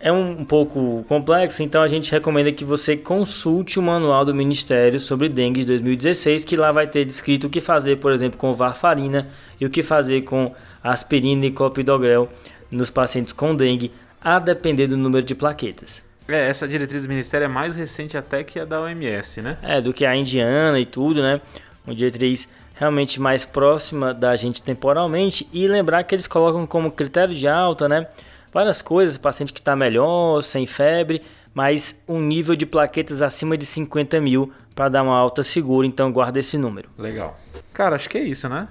é um, pouco complexo, então a gente recomenda que você consulte o manual do Ministério sobre dengue de 2016, que lá vai ter descrito o que fazer, por exemplo, com varfarina e o que fazer com aspirina e clopidogrel nos pacientes com dengue, a depender do número de plaquetas. É, essa diretriz do Ministério é mais recente até que a da OMS, né? É, do que a indiana e tudo, né? Uma diretriz realmente mais próxima da gente temporalmente e lembrar que eles colocam como critério de alta, né? Várias coisas, paciente que está melhor, sem febre, mas um nível de plaquetas acima de 50 mil para dar uma alta segura, então guarda esse número. Legal. Cara, acho que é isso, né?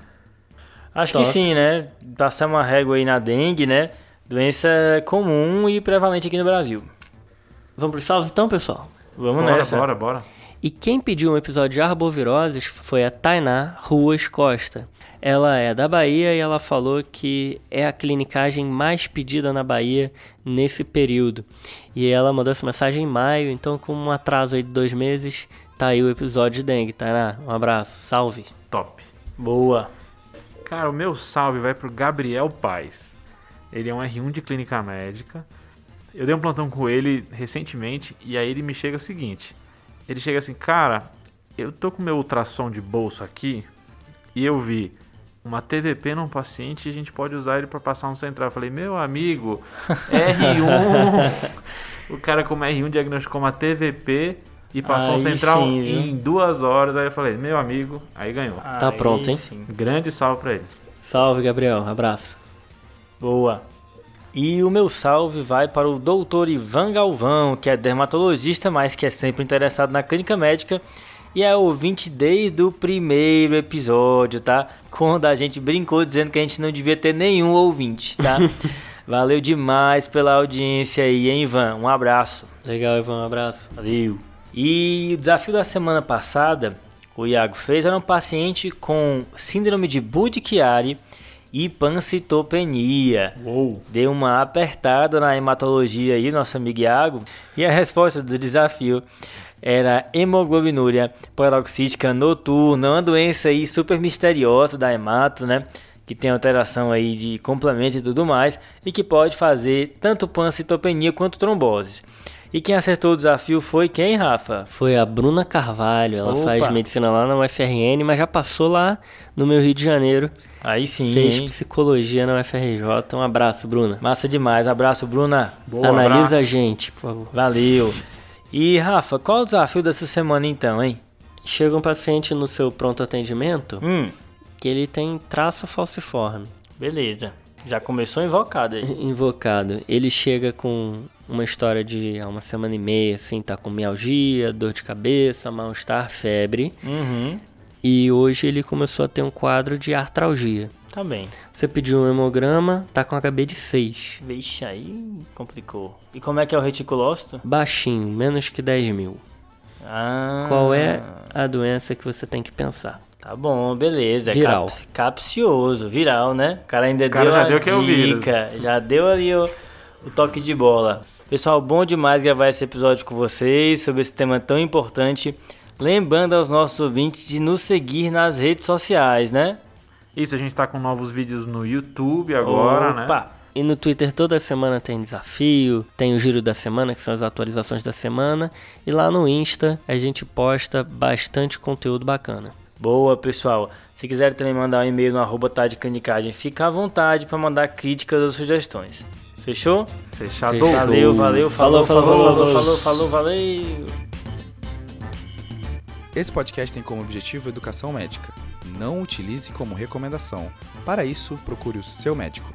Acho Top. que sim, né? Passar uma régua aí na dengue, né? Doença comum e prevalente aqui no Brasil. Vamos pros salvos então, pessoal? Vamos Bora, nessa. bora, bora. E quem pediu um episódio de arboviroses foi a Tainá Ruas Costa. Ela é da Bahia e ela falou que é a clinicagem mais pedida na Bahia nesse período. E ela mandou essa mensagem em maio, então com um atraso aí de dois meses, tá aí o episódio de dengue. Tainá, um abraço, salve. Top. Boa. Cara, o meu salve vai pro Gabriel Paz. Ele é um R1 de clínica médica. Eu dei um plantão com ele recentemente e aí ele me chega o seguinte. Ele chega assim, cara, eu tô com meu ultrassom de bolso aqui e eu vi uma TVP num paciente e a gente pode usar ele para passar um central. Eu falei, meu amigo, R1. o cara com uma R1 diagnosticou uma TVP e passou um Aí central sim, em duas horas. Aí eu falei, meu amigo, aí ganhou. Tá Aí pronto, hein? sim. Grande salve pra ele. Salve, Gabriel, abraço. Boa. E o meu salve vai para o doutor Ivan Galvão, que é dermatologista, mas que é sempre interessado na clínica médica e é ouvinte desde o primeiro episódio, tá? Quando a gente brincou dizendo que a gente não devia ter nenhum ouvinte, tá? Valeu demais pela audiência aí, hein, Ivan? Um abraço. Legal, Ivan, um abraço. Valeu. E o desafio da semana passada, o Iago fez, era um paciente com síndrome de Budd-Chiari e pancitopenia. Uou. Deu uma apertada na hematologia aí, nosso amigo Iago. E a resposta do desafio era hemoglobinúria paroxística noturna, uma doença aí super misteriosa da hemato, né? Que tem alteração aí de complemento e tudo mais, e que pode fazer tanto pancitopenia quanto trombose. E quem acertou o desafio foi quem, Rafa? Foi a Bruna Carvalho, ela Opa. faz medicina lá na UFRN, mas já passou lá no meu Rio de Janeiro. Aí sim, fez hein? psicologia na UFRJ. Um abraço, Bruna. Massa demais. Abraço, Bruna. Boa, Analisa abraço. a gente, por favor. Valeu. E Rafa, qual o desafio dessa semana então, hein? Chega um paciente no seu pronto atendimento Hum, que ele tem traço falciforme. beleza. Já começou invocado aí. invocado. Ele chega com uma história de há uma semana e meia, assim, tá com mialgia, dor de cabeça, mal-estar, febre. Uhum, E hoje ele começou a ter um quadro de artralgia. Tá bem. Você pediu um hemograma, tá com HB de 6. Vixe, aí complicou. E como é que é o reticulócito? Baixinho, menos que 10 mil. Ah, Qual é a doença que você tem que pensar? Tá bom, beleza. É Viral. cap- capcioso, viral, né? O cara ainda cara deu já a deu que é o vírus. dica, já deu ali o, o toque de bola. Pessoal, bom demais gravar esse episódio com vocês sobre esse tema tão importante. Lembrando aos nossos ouvintes de nos seguir nas redes sociais, né? Isso, a gente tá com novos vídeos no YouTube agora, né? Opa! E no Twitter toda semana tem desafio, tem o giro da semana, que são as atualizações da semana. E lá no Insta a gente posta bastante conteúdo bacana. Boa, pessoal. Se quiser também mandar um e-mail no arroba tá canicagem, fica à vontade para mandar críticas ou sugestões. Fechou? Fechado. Valeu, valeu, falou, Falou, falou, falou, falou, falou. falou, falou, valeu. Esse podcast tem como objetivo educação médica. Não utilize como recomendação. Para isso, procure o seu médico.